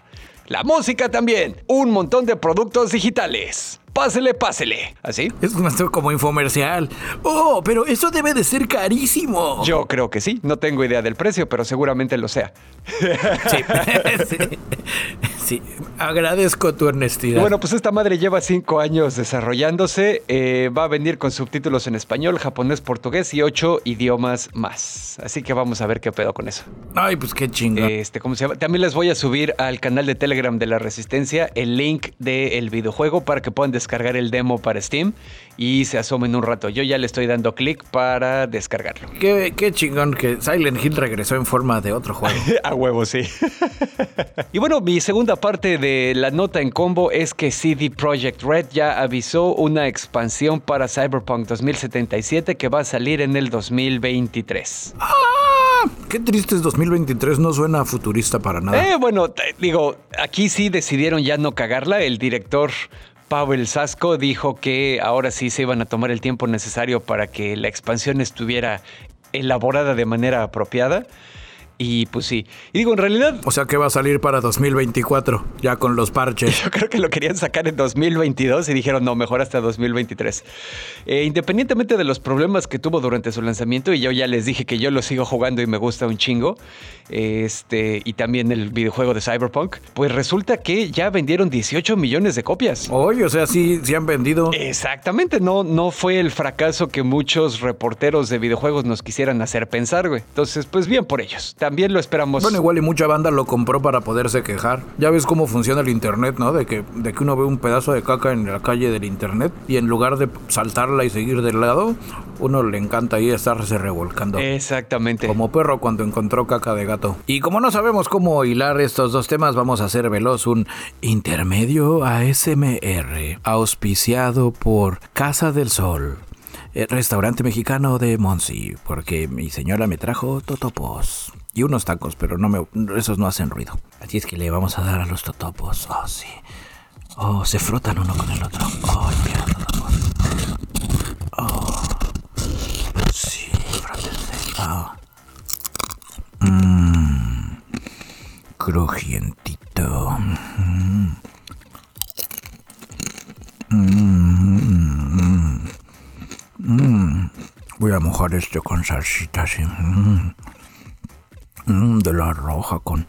La música también, un montón de productos digitales. Pásele, pásele. ¿Así? Es como infomercial. Oh, pero eso debe de ser carísimo. Yo creo que sí. No tengo idea del precio, pero seguramente lo sea. sí. sí. Agradezco tu honestidad. Bueno, pues esta madre lleva cinco años desarrollándose. Eh, va a venir con subtítulos en español, japonés, portugués y ocho idiomas más. Así que vamos a ver qué pedo con eso. Ay, pues qué chingón. Este, ¿cómo se llama? También les voy a subir al canal de Telegram de la Resistencia el link del videojuego para que puedan descargar descargar el demo para Steam y se asomen un rato. Yo ya le estoy dando clic para descargarlo. Qué, qué, chingón que Silent Hill regresó en forma de otro juego. A huevo, sí. y bueno, mi segunda parte de la nota en combo es que CD Projekt Red ya avisó una expansión para Cyberpunk 2077 que va a salir en el 2023. ¡Ah! Qué triste es 2023, no suena futurista para nada. Eh, bueno, digo, aquí sí decidieron ya no cagarla. El director Pavel Sasco dijo que ahora sí se iban a tomar el tiempo necesario para que la expansión estuviera elaborada de manera apropiada. Y pues sí. Y digo, en realidad. O sea que va a salir para 2024, ya con los parches. Yo creo que lo querían sacar en 2022 y dijeron, no, mejor hasta 2023. Eh, independientemente de los problemas que tuvo durante su lanzamiento, y yo ya les dije que yo lo sigo jugando y me gusta un chingo, este, y también el videojuego de Cyberpunk, pues resulta que ya vendieron 18 millones de copias. Oye, o sea, sí, sí han vendido. Exactamente, no, no fue el fracaso que muchos reporteros de videojuegos nos quisieran hacer pensar, güey. Entonces, pues bien por ellos también lo esperamos. Bueno, igual y mucha banda lo compró para poderse quejar. Ya ves cómo funciona el internet, ¿no? De que, de que uno ve un pedazo de caca en la calle del internet y en lugar de saltarla y seguir del lado, uno le encanta ahí estarse revolcando. Exactamente. Como perro cuando encontró caca de gato. Y como no sabemos cómo hilar estos dos temas, vamos a hacer veloz un intermedio ASMR, auspiciado por Casa del Sol. El restaurante mexicano de Monsi, porque mi señora me trajo totopos y unos tacos, pero no me, esos no hacen ruido. Así es que le vamos a dar a los totopos. Oh, sí. Oh, se frotan uno con el otro. Oh, mira, totopos. Oh. Sí, frótense. Oh. Mmm. Crujientito. Mmm. Mmm. Mmm. Voy a mojar esto con salsita así. Mmm. Mm, de la roja con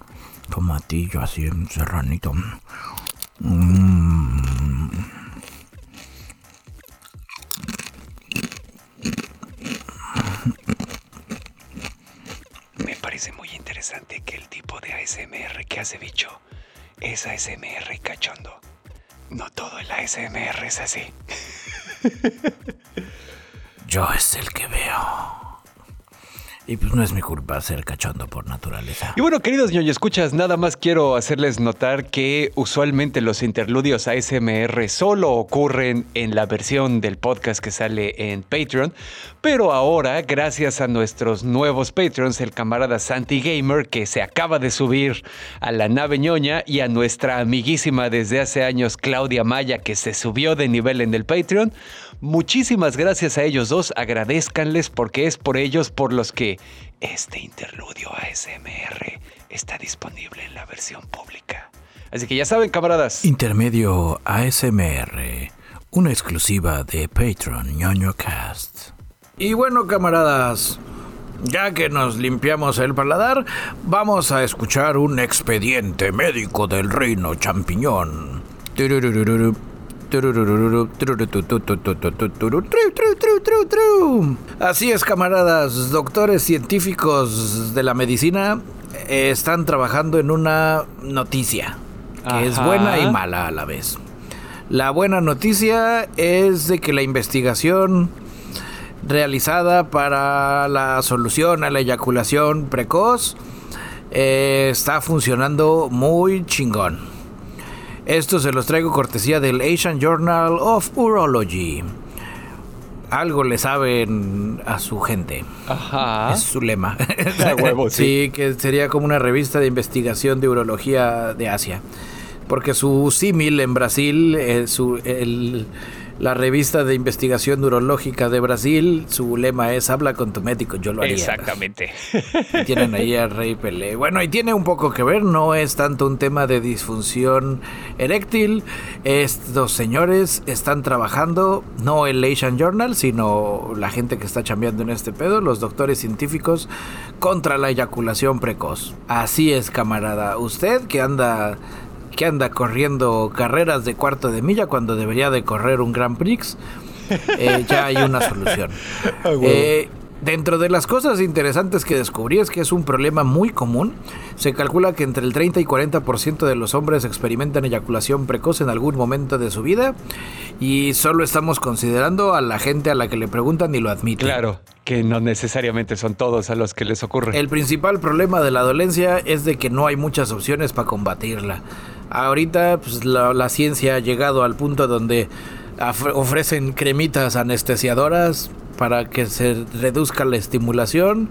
tomatillo así serranito. Mm. Me parece muy interesante que el tipo de ASMR que hace bicho es ASMR cachondo. No todo el ASMR es así. Yo es el que veo. Y pues no es mi culpa ser cachondo por naturaleza. Y bueno, queridos ñoño escuchas, nada más quiero hacerles notar que usualmente los interludios ASMR solo ocurren en la versión del podcast que sale en Patreon, pero ahora, gracias a nuestros nuevos Patreons, el camarada Santi Gamer, que se acaba de subir a la nave ñoña, y a nuestra amiguísima desde hace años Claudia Maya, que se subió de nivel en el Patreon, Muchísimas gracias a ellos dos, agradezcanles porque es por ellos por los que este interludio ASMR está disponible en la versión pública. Así que ya saben, camaradas. Intermedio ASMR, una exclusiva de Patreon. Y bueno, camaradas, ya que nos limpiamos el paladar, vamos a escuchar un expediente médico del reino champiñón. Así es, camaradas, doctores científicos de la medicina eh, están trabajando en una noticia que es buena y mala a la vez. La buena noticia es de que la investigación realizada para la solución a la eyaculación precoz eh, está funcionando muy chingón. Esto se los traigo cortesía del Asian Journal of Urology. Algo le saben a su gente. Ajá. Es su lema. huevo, sí. sí, que sería como una revista de investigación de urología de Asia. Porque su símil en Brasil, eh, su, el, la revista de investigación neurológica de Brasil, su lema es habla con tu médico, yo lo haría. Exactamente. tienen ahí a Rey Pelé. Bueno, y tiene un poco que ver, no es tanto un tema de disfunción eréctil. Estos señores están trabajando, no el Asian Journal, sino la gente que está chambeando en este pedo, los doctores científicos, contra la eyaculación precoz. Así es, camarada. Usted que anda que anda corriendo carreras de cuarto de milla cuando debería de correr un Grand Prix, eh, ya hay una solución. Ah, eh, Dentro de las cosas interesantes que descubrí es que es un problema muy común. Se calcula que entre el 30 y 40% de los hombres experimentan eyaculación precoz en algún momento de su vida y solo estamos considerando a la gente a la que le preguntan y lo admiten. Claro, que no necesariamente son todos a los que les ocurre. El principal problema de la dolencia es de que no hay muchas opciones para combatirla. Ahorita pues, la, la ciencia ha llegado al punto donde ofrecen cremitas anestesiadoras para que se reduzca la estimulación,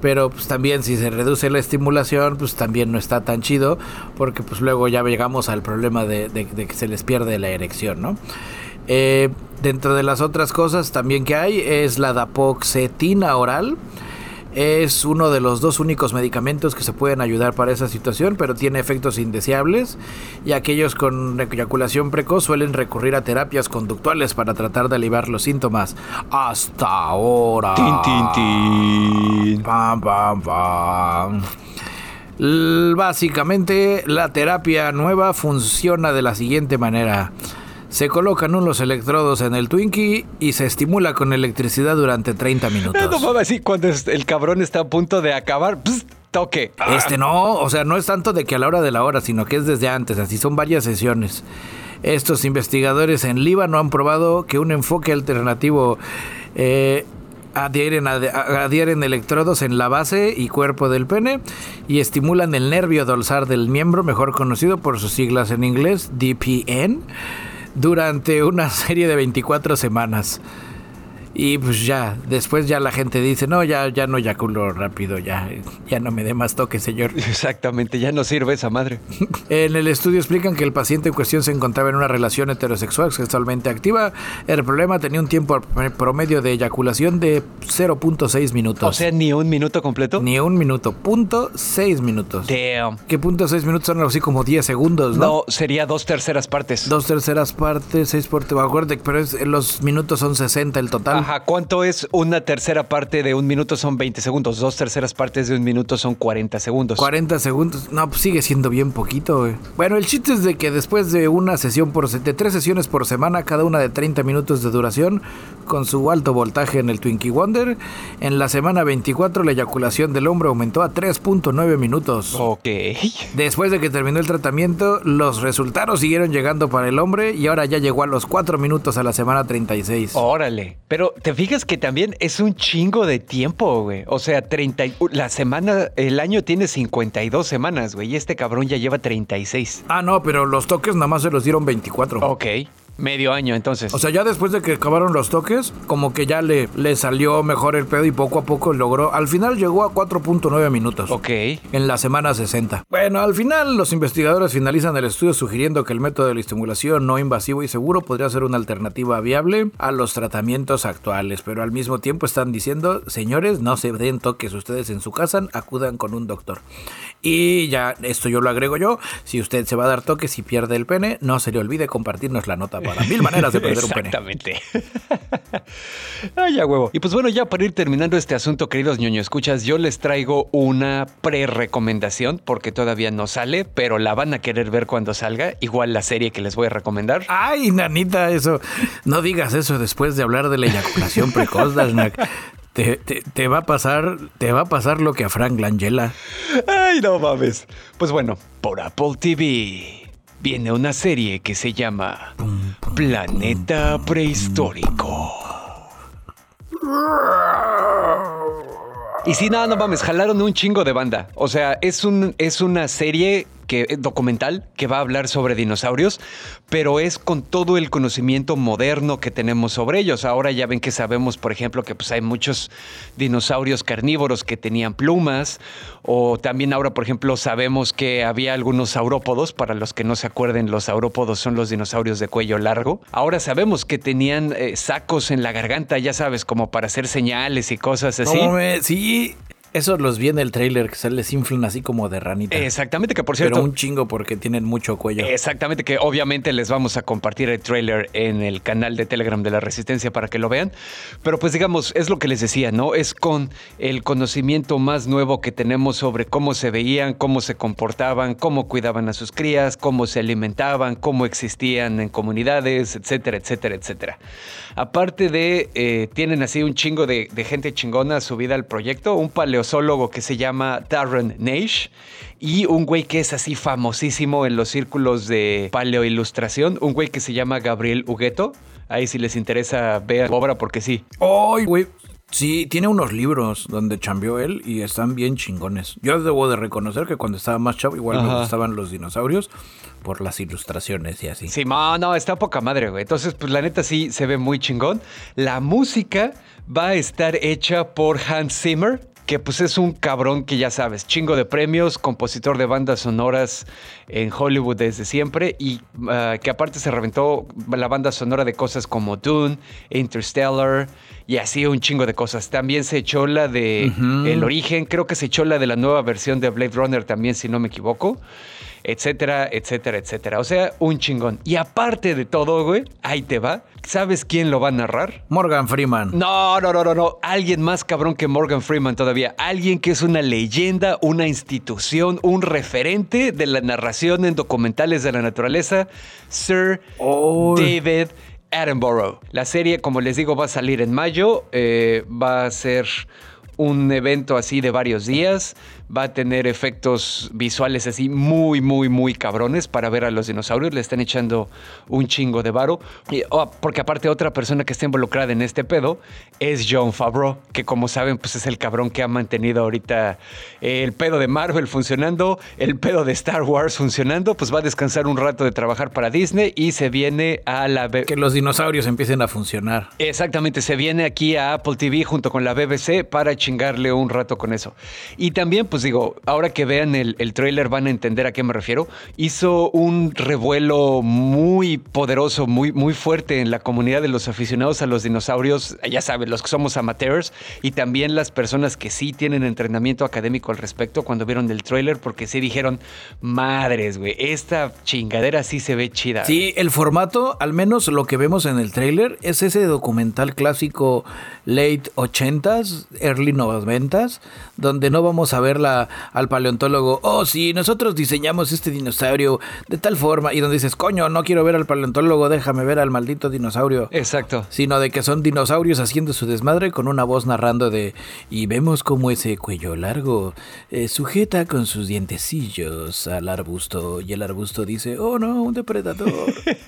pero pues también si se reduce la estimulación, pues también no está tan chido, porque pues luego ya llegamos al problema de, que se les pierde la erección, ¿no? Eh, dentro de las otras cosas también que hay es la dapoxetina oral, es uno de los dos únicos medicamentos que se pueden ayudar para esa situación, pero tiene efectos indeseables y aquellos con eyaculación precoz suelen recurrir a terapias conductuales para tratar de aliviar los síntomas. Hasta ahora. Pam, pam, pam. Básicamente, la terapia nueva funciona de la siguiente manera. Se colocan unos electrodos en el Twinkie y se estimula con electricidad durante 30 minutos. No mames, sí, cuando el cabrón está a punto de acabar, toque. Este no, o sea, no es tanto de que a la hora de la hora, sino que es desde antes, así son varias sesiones. Estos investigadores en Líbano han probado que un enfoque alternativo eh, adhieren, adhieren, electrodos en la base y cuerpo del pene y estimulan el nervio dorsal del miembro, mejor conocido por sus siglas en inglés, DPN durante una serie de 24 semanas. Y pues ya, después ya la gente dice, no, ya, ya no eyaculo rápido, ya, ya no me dé más toque, señor. Exactamente, ya no sirve esa madre. en el estudio explican que el paciente en cuestión se encontraba en una relación heterosexual sexualmente activa. El problema tenía un tiempo promedio de eyaculación de 0.6 minutos. O sea, ni un minuto completo. Ni un minuto, punto 6 minutos. Damn. ¿Qué punto 6 minutos son así como 10 segundos, no? No, sería dos terceras partes. Dos terceras partes, 6 por... Acuérdate, pero los minutos son 60 el total. ¿Cuánto es una tercera parte de un minuto? Son 20 segundos. Dos terceras partes de un minuto son 40 segundos. 40 segundos. No, pues sigue siendo bien poquito, güey. Bueno, el chiste es de que después de una sesión por... de tres sesiones por semana, cada una de 30 minutos de duración, con su alto voltaje en el Twinkie Wonder, en la semana 24 la eyaculación del hombre aumentó a 3.9 minutos. Ok. Después de que terminó el tratamiento, los resultados siguieron llegando para el hombre y ahora ya llegó a los 4 minutos a la semana 36. Órale. Pero te fijas que también es un chingo de tiempo, güey. O sea, 30, la semana, el año tiene 52 semanas, güey, y este cabrón ya lleva 36. Ah, no, pero los toques nada más se los dieron 24. Ok. Medio año, entonces. O sea, ya después de que acabaron los toques, como que ya le, le salió mejor el pedo y poco a poco logró. Al final llegó a 4.9 minutos. Ok. En la semana 60. Bueno, al final los investigadores finalizan el estudio sugiriendo que el método de la estimulación no invasivo y seguro podría ser una alternativa viable a los tratamientos actuales. Pero al mismo tiempo están diciendo, señores, no se den toques ustedes en su casa, acudan con un doctor. Y ya, esto yo lo agrego yo. Si usted se va a dar toques y pierde el pene, no se le olvide compartirnos la nota para mil maneras de perder un pene. Exactamente. Ay, ya huevo. Y pues bueno, ya para ir terminando este asunto, queridos ñoño escuchas, yo les traigo una pre-recomendación porque todavía no sale, pero la van a querer ver cuando salga. Igual la serie que les voy a recomendar. Ay, nanita, eso. No digas eso después de hablar de la eyaculación precoz, Te, te, te, va a pasar, te va a pasar lo que a Frank Langella. Ay, no mames. Pues bueno, por Apple TV viene una serie que se llama Planeta Prehistórico. Y si nada, no mames, jalaron un chingo de banda. O sea, es, un, es una serie que, eh, documental que va a hablar sobre dinosaurios, pero es con todo el conocimiento moderno que tenemos sobre ellos. Ahora ya ven que sabemos, por ejemplo, que pues hay muchos dinosaurios carnívoros que tenían plumas, o también ahora, por ejemplo, sabemos que había algunos saurópodos, para los que no se acuerden, los saurópodos son los dinosaurios de cuello largo. Ahora sabemos que tenían eh, sacos en la garganta, ya sabes, como para hacer señales y cosas así. sí, Esos los vi en el trailer que se les inflan así como de ranita. Exactamente, que por cierto. Pero un chingo porque tienen mucho cuello. Exactamente, que obviamente les vamos a compartir el trailer en el canal de Telegram de la Resistencia para que lo vean. Pero pues digamos, es lo que les decía, ¿no? Es con el conocimiento más nuevo que tenemos sobre cómo se veían, cómo se comportaban, cómo cuidaban a sus crías, cómo se alimentaban, cómo existían en comunidades, etcétera, etcétera, etcétera. Aparte de, eh, tienen así un chingo de, de gente chingona subida al proyecto, un paleo que se llama Darren Naish y un güey que es así famosísimo en los círculos de paleoilustración, un güey que se llama Gabriel Hugueto. Ahí si les interesa vean obra porque sí. ¡Ay, güey! Sí, tiene unos libros donde chambeó él y están bien chingones. Yo debo de reconocer que cuando estaba más chavo, igual me gustaban los dinosaurios por las ilustraciones y así. Sí, no, no, está poca madre, güey. Entonces, pues la neta sí se ve muy chingón. La música va a estar hecha por Hans Zimmer, que pues es un cabrón que ya sabes, chingo de premios, compositor de bandas sonoras en Hollywood desde siempre y ah, que aparte se reventó la banda sonora de cosas como Dune, Interstellar y así un chingo de cosas. También se echó la de El Origen, creo que se echó la de la nueva versión de Blade Runner también, si no me equivoco etcétera, etcétera, etcétera. O sea, un chingón. Y aparte de todo, güey, ahí te va. ¿Sabes quién lo va a narrar? Morgan Freeman. No, no, no, no, no. Alguien más cabrón que Morgan Freeman todavía. Alguien que es una leyenda, una institución, un referente de la narración en documentales de la naturaleza. Sir oh. David Attenborough. La serie, como les digo, va a salir en mayo. Eh, va a ser un evento así de varios días va a tener efectos visuales así muy, muy, muy cabrones para ver a los dinosaurios. Le están echando un chingo de varo. Oh, porque aparte otra persona que está involucrada en este pedo es John Favreau, que como saben, pues es el cabrón que ha mantenido ahorita el pedo de Marvel funcionando, el pedo de Star Wars funcionando, pues va a descansar un rato de trabajar para Disney y se viene a la... Que los dinosaurios empiecen a funcionar. Exactamente, se viene aquí a Apple TV junto con la BBC para chingarle un rato con eso. Y también, pues pues digo, ahora que vean el, el trailer van a entender a qué me refiero. Hizo un revuelo muy poderoso, muy, muy fuerte en la comunidad de los aficionados a los dinosaurios, ya saben, los que somos amateurs y también las personas que sí tienen entrenamiento académico al respecto cuando vieron el trailer, porque sí dijeron, madres, güey, esta chingadera sí se ve chida. Sí, el formato, al menos lo que vemos en el trailer, es ese documental clásico late 80s, early 90s, donde no vamos a ver la al paleontólogo, oh sí, nosotros diseñamos este dinosaurio de tal forma, y donde dices, coño, no quiero ver al paleontólogo, déjame ver al maldito dinosaurio. Exacto. Sino de que son dinosaurios haciendo su desmadre con una voz narrando de, y vemos como ese cuello largo eh, sujeta con sus dientecillos al arbusto, y el arbusto dice, oh no, un depredador.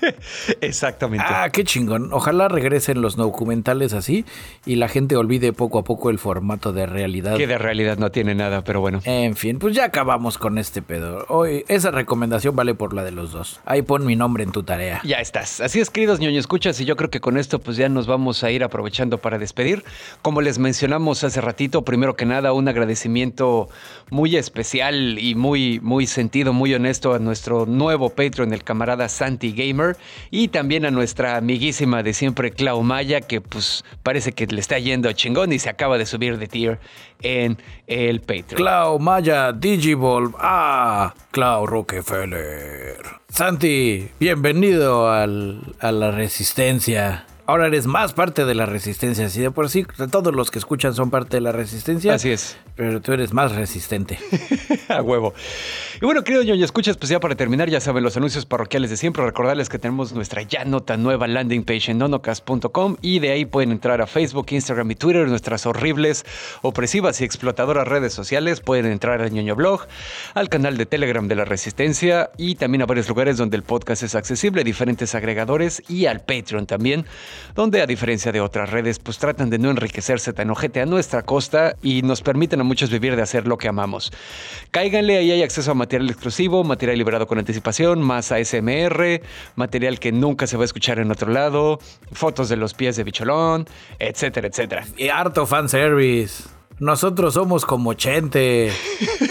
Exactamente. Ah, qué chingón. Ojalá regresen los documentales así y la gente olvide poco a poco el formato de realidad. Que de realidad no tiene nada, pero bueno. En fin, pues ya acabamos con este pedo. Hoy esa recomendación vale por la de los dos. Ahí pon mi nombre en tu tarea. Ya estás. Así es, queridos ñoño escuchas, y yo creo que con esto pues ya nos vamos a ir aprovechando para despedir. Como les mencionamos hace ratito, primero que nada un agradecimiento muy especial y muy muy sentido, muy honesto a nuestro nuevo Patreon, el camarada Santi Gamer, y también a nuestra amiguísima de siempre Clau Maya, que pues parece que le está yendo a chingón y se acaba de subir de tier en el Patreon. Clau Maya Digivolve a Clau Rockefeller. Santi, bienvenido al, a la resistencia ahora eres más parte de la resistencia. Si de por sí todos los que escuchan son parte de la resistencia. Así es. Pero tú eres más resistente. a huevo. Y bueno, querido ñoño, escuchas, pues ya para terminar, ya saben los anuncios parroquiales de siempre. Recordarles que tenemos nuestra ya nota nueva landing page en nonocast.com y de ahí pueden entrar a Facebook, Instagram y Twitter, nuestras horribles, opresivas y explotadoras redes sociales. Pueden entrar al ñoño blog, al canal de Telegram de la Resistencia y también a varios lugares donde el podcast es accesible, diferentes agregadores y al Patreon también donde a diferencia de otras redes, pues tratan de no enriquecerse tan ojete a nuestra costa y nos permiten a muchos vivir de hacer lo que amamos. Cáiganle, ahí hay acceso a material exclusivo, material liberado con anticipación, más ASMR, material que nunca se va a escuchar en otro lado, fotos de los pies de bicholón, etcétera, etcétera. Y harto fanservice. Nosotros somos como Chente.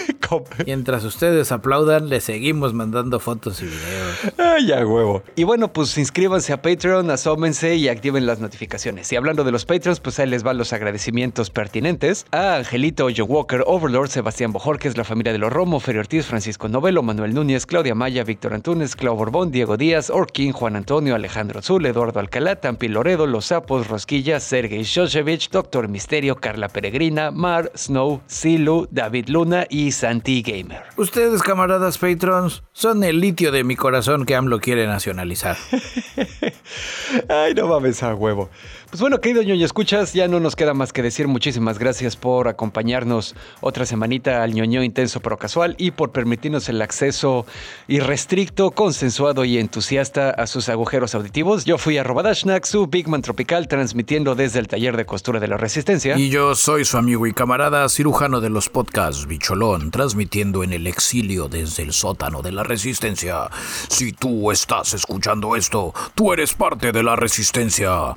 Mientras ustedes aplaudan, le seguimos mandando fotos y videos. Ay, ya, huevo. Y bueno, pues inscríbanse a Patreon, asómense y activen las notificaciones. Y hablando de los Patreons, pues ahí les van los agradecimientos pertinentes a Angelito, Joe Walker, Overlord, Sebastián Bojorquez, la familia de los Romo, Ferio Ortiz, Francisco Novelo, Manuel Núñez, Claudia Maya, Víctor Antunes, Clau Borbón, Diego Díaz, Orkin, Juan Antonio, Alejandro Azul, Eduardo Alcalá, Tampi Loredo, Los Sapos, Rosquilla, Sergei Shoshevich, Doctor Misterio, Carla Peregrina, Mar, Snow, Silu, David Luna y Santi Gamer. Ustedes, camaradas patrons, son el litio de mi corazón que AMLO quiere nacionalizar. Ay, no mames a huevo. Pues bueno, querido ñoño, escuchas, ya no nos queda más que decir muchísimas gracias por acompañarnos otra semanita al ñoño intenso pero casual y por permitirnos el acceso irrestricto, consensuado y entusiasta a sus agujeros auditivos. Yo fui a Robadashnak, su Bigman Tropical, transmitiendo desde el taller de costura de la Resistencia. Y yo soy su amigo y camarada, cirujano de los podcasts Bicholón, transmitiendo en el exilio desde el sótano de la Resistencia. Si tú estás escuchando esto, tú eres parte de la Resistencia.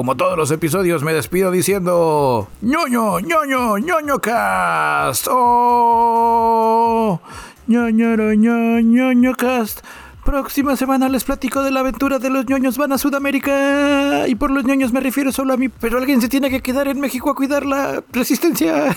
Como todos los episodios, me despido diciendo: ñoño, ñoño, ñoño cast. Oh, ñoño, ñoño, ñoño cast. Próxima semana les platico de la aventura de los ñoños van a Sudamérica. Y por los ñoños me refiero solo a mí, pero alguien se tiene que quedar en México a cuidar la resistencia.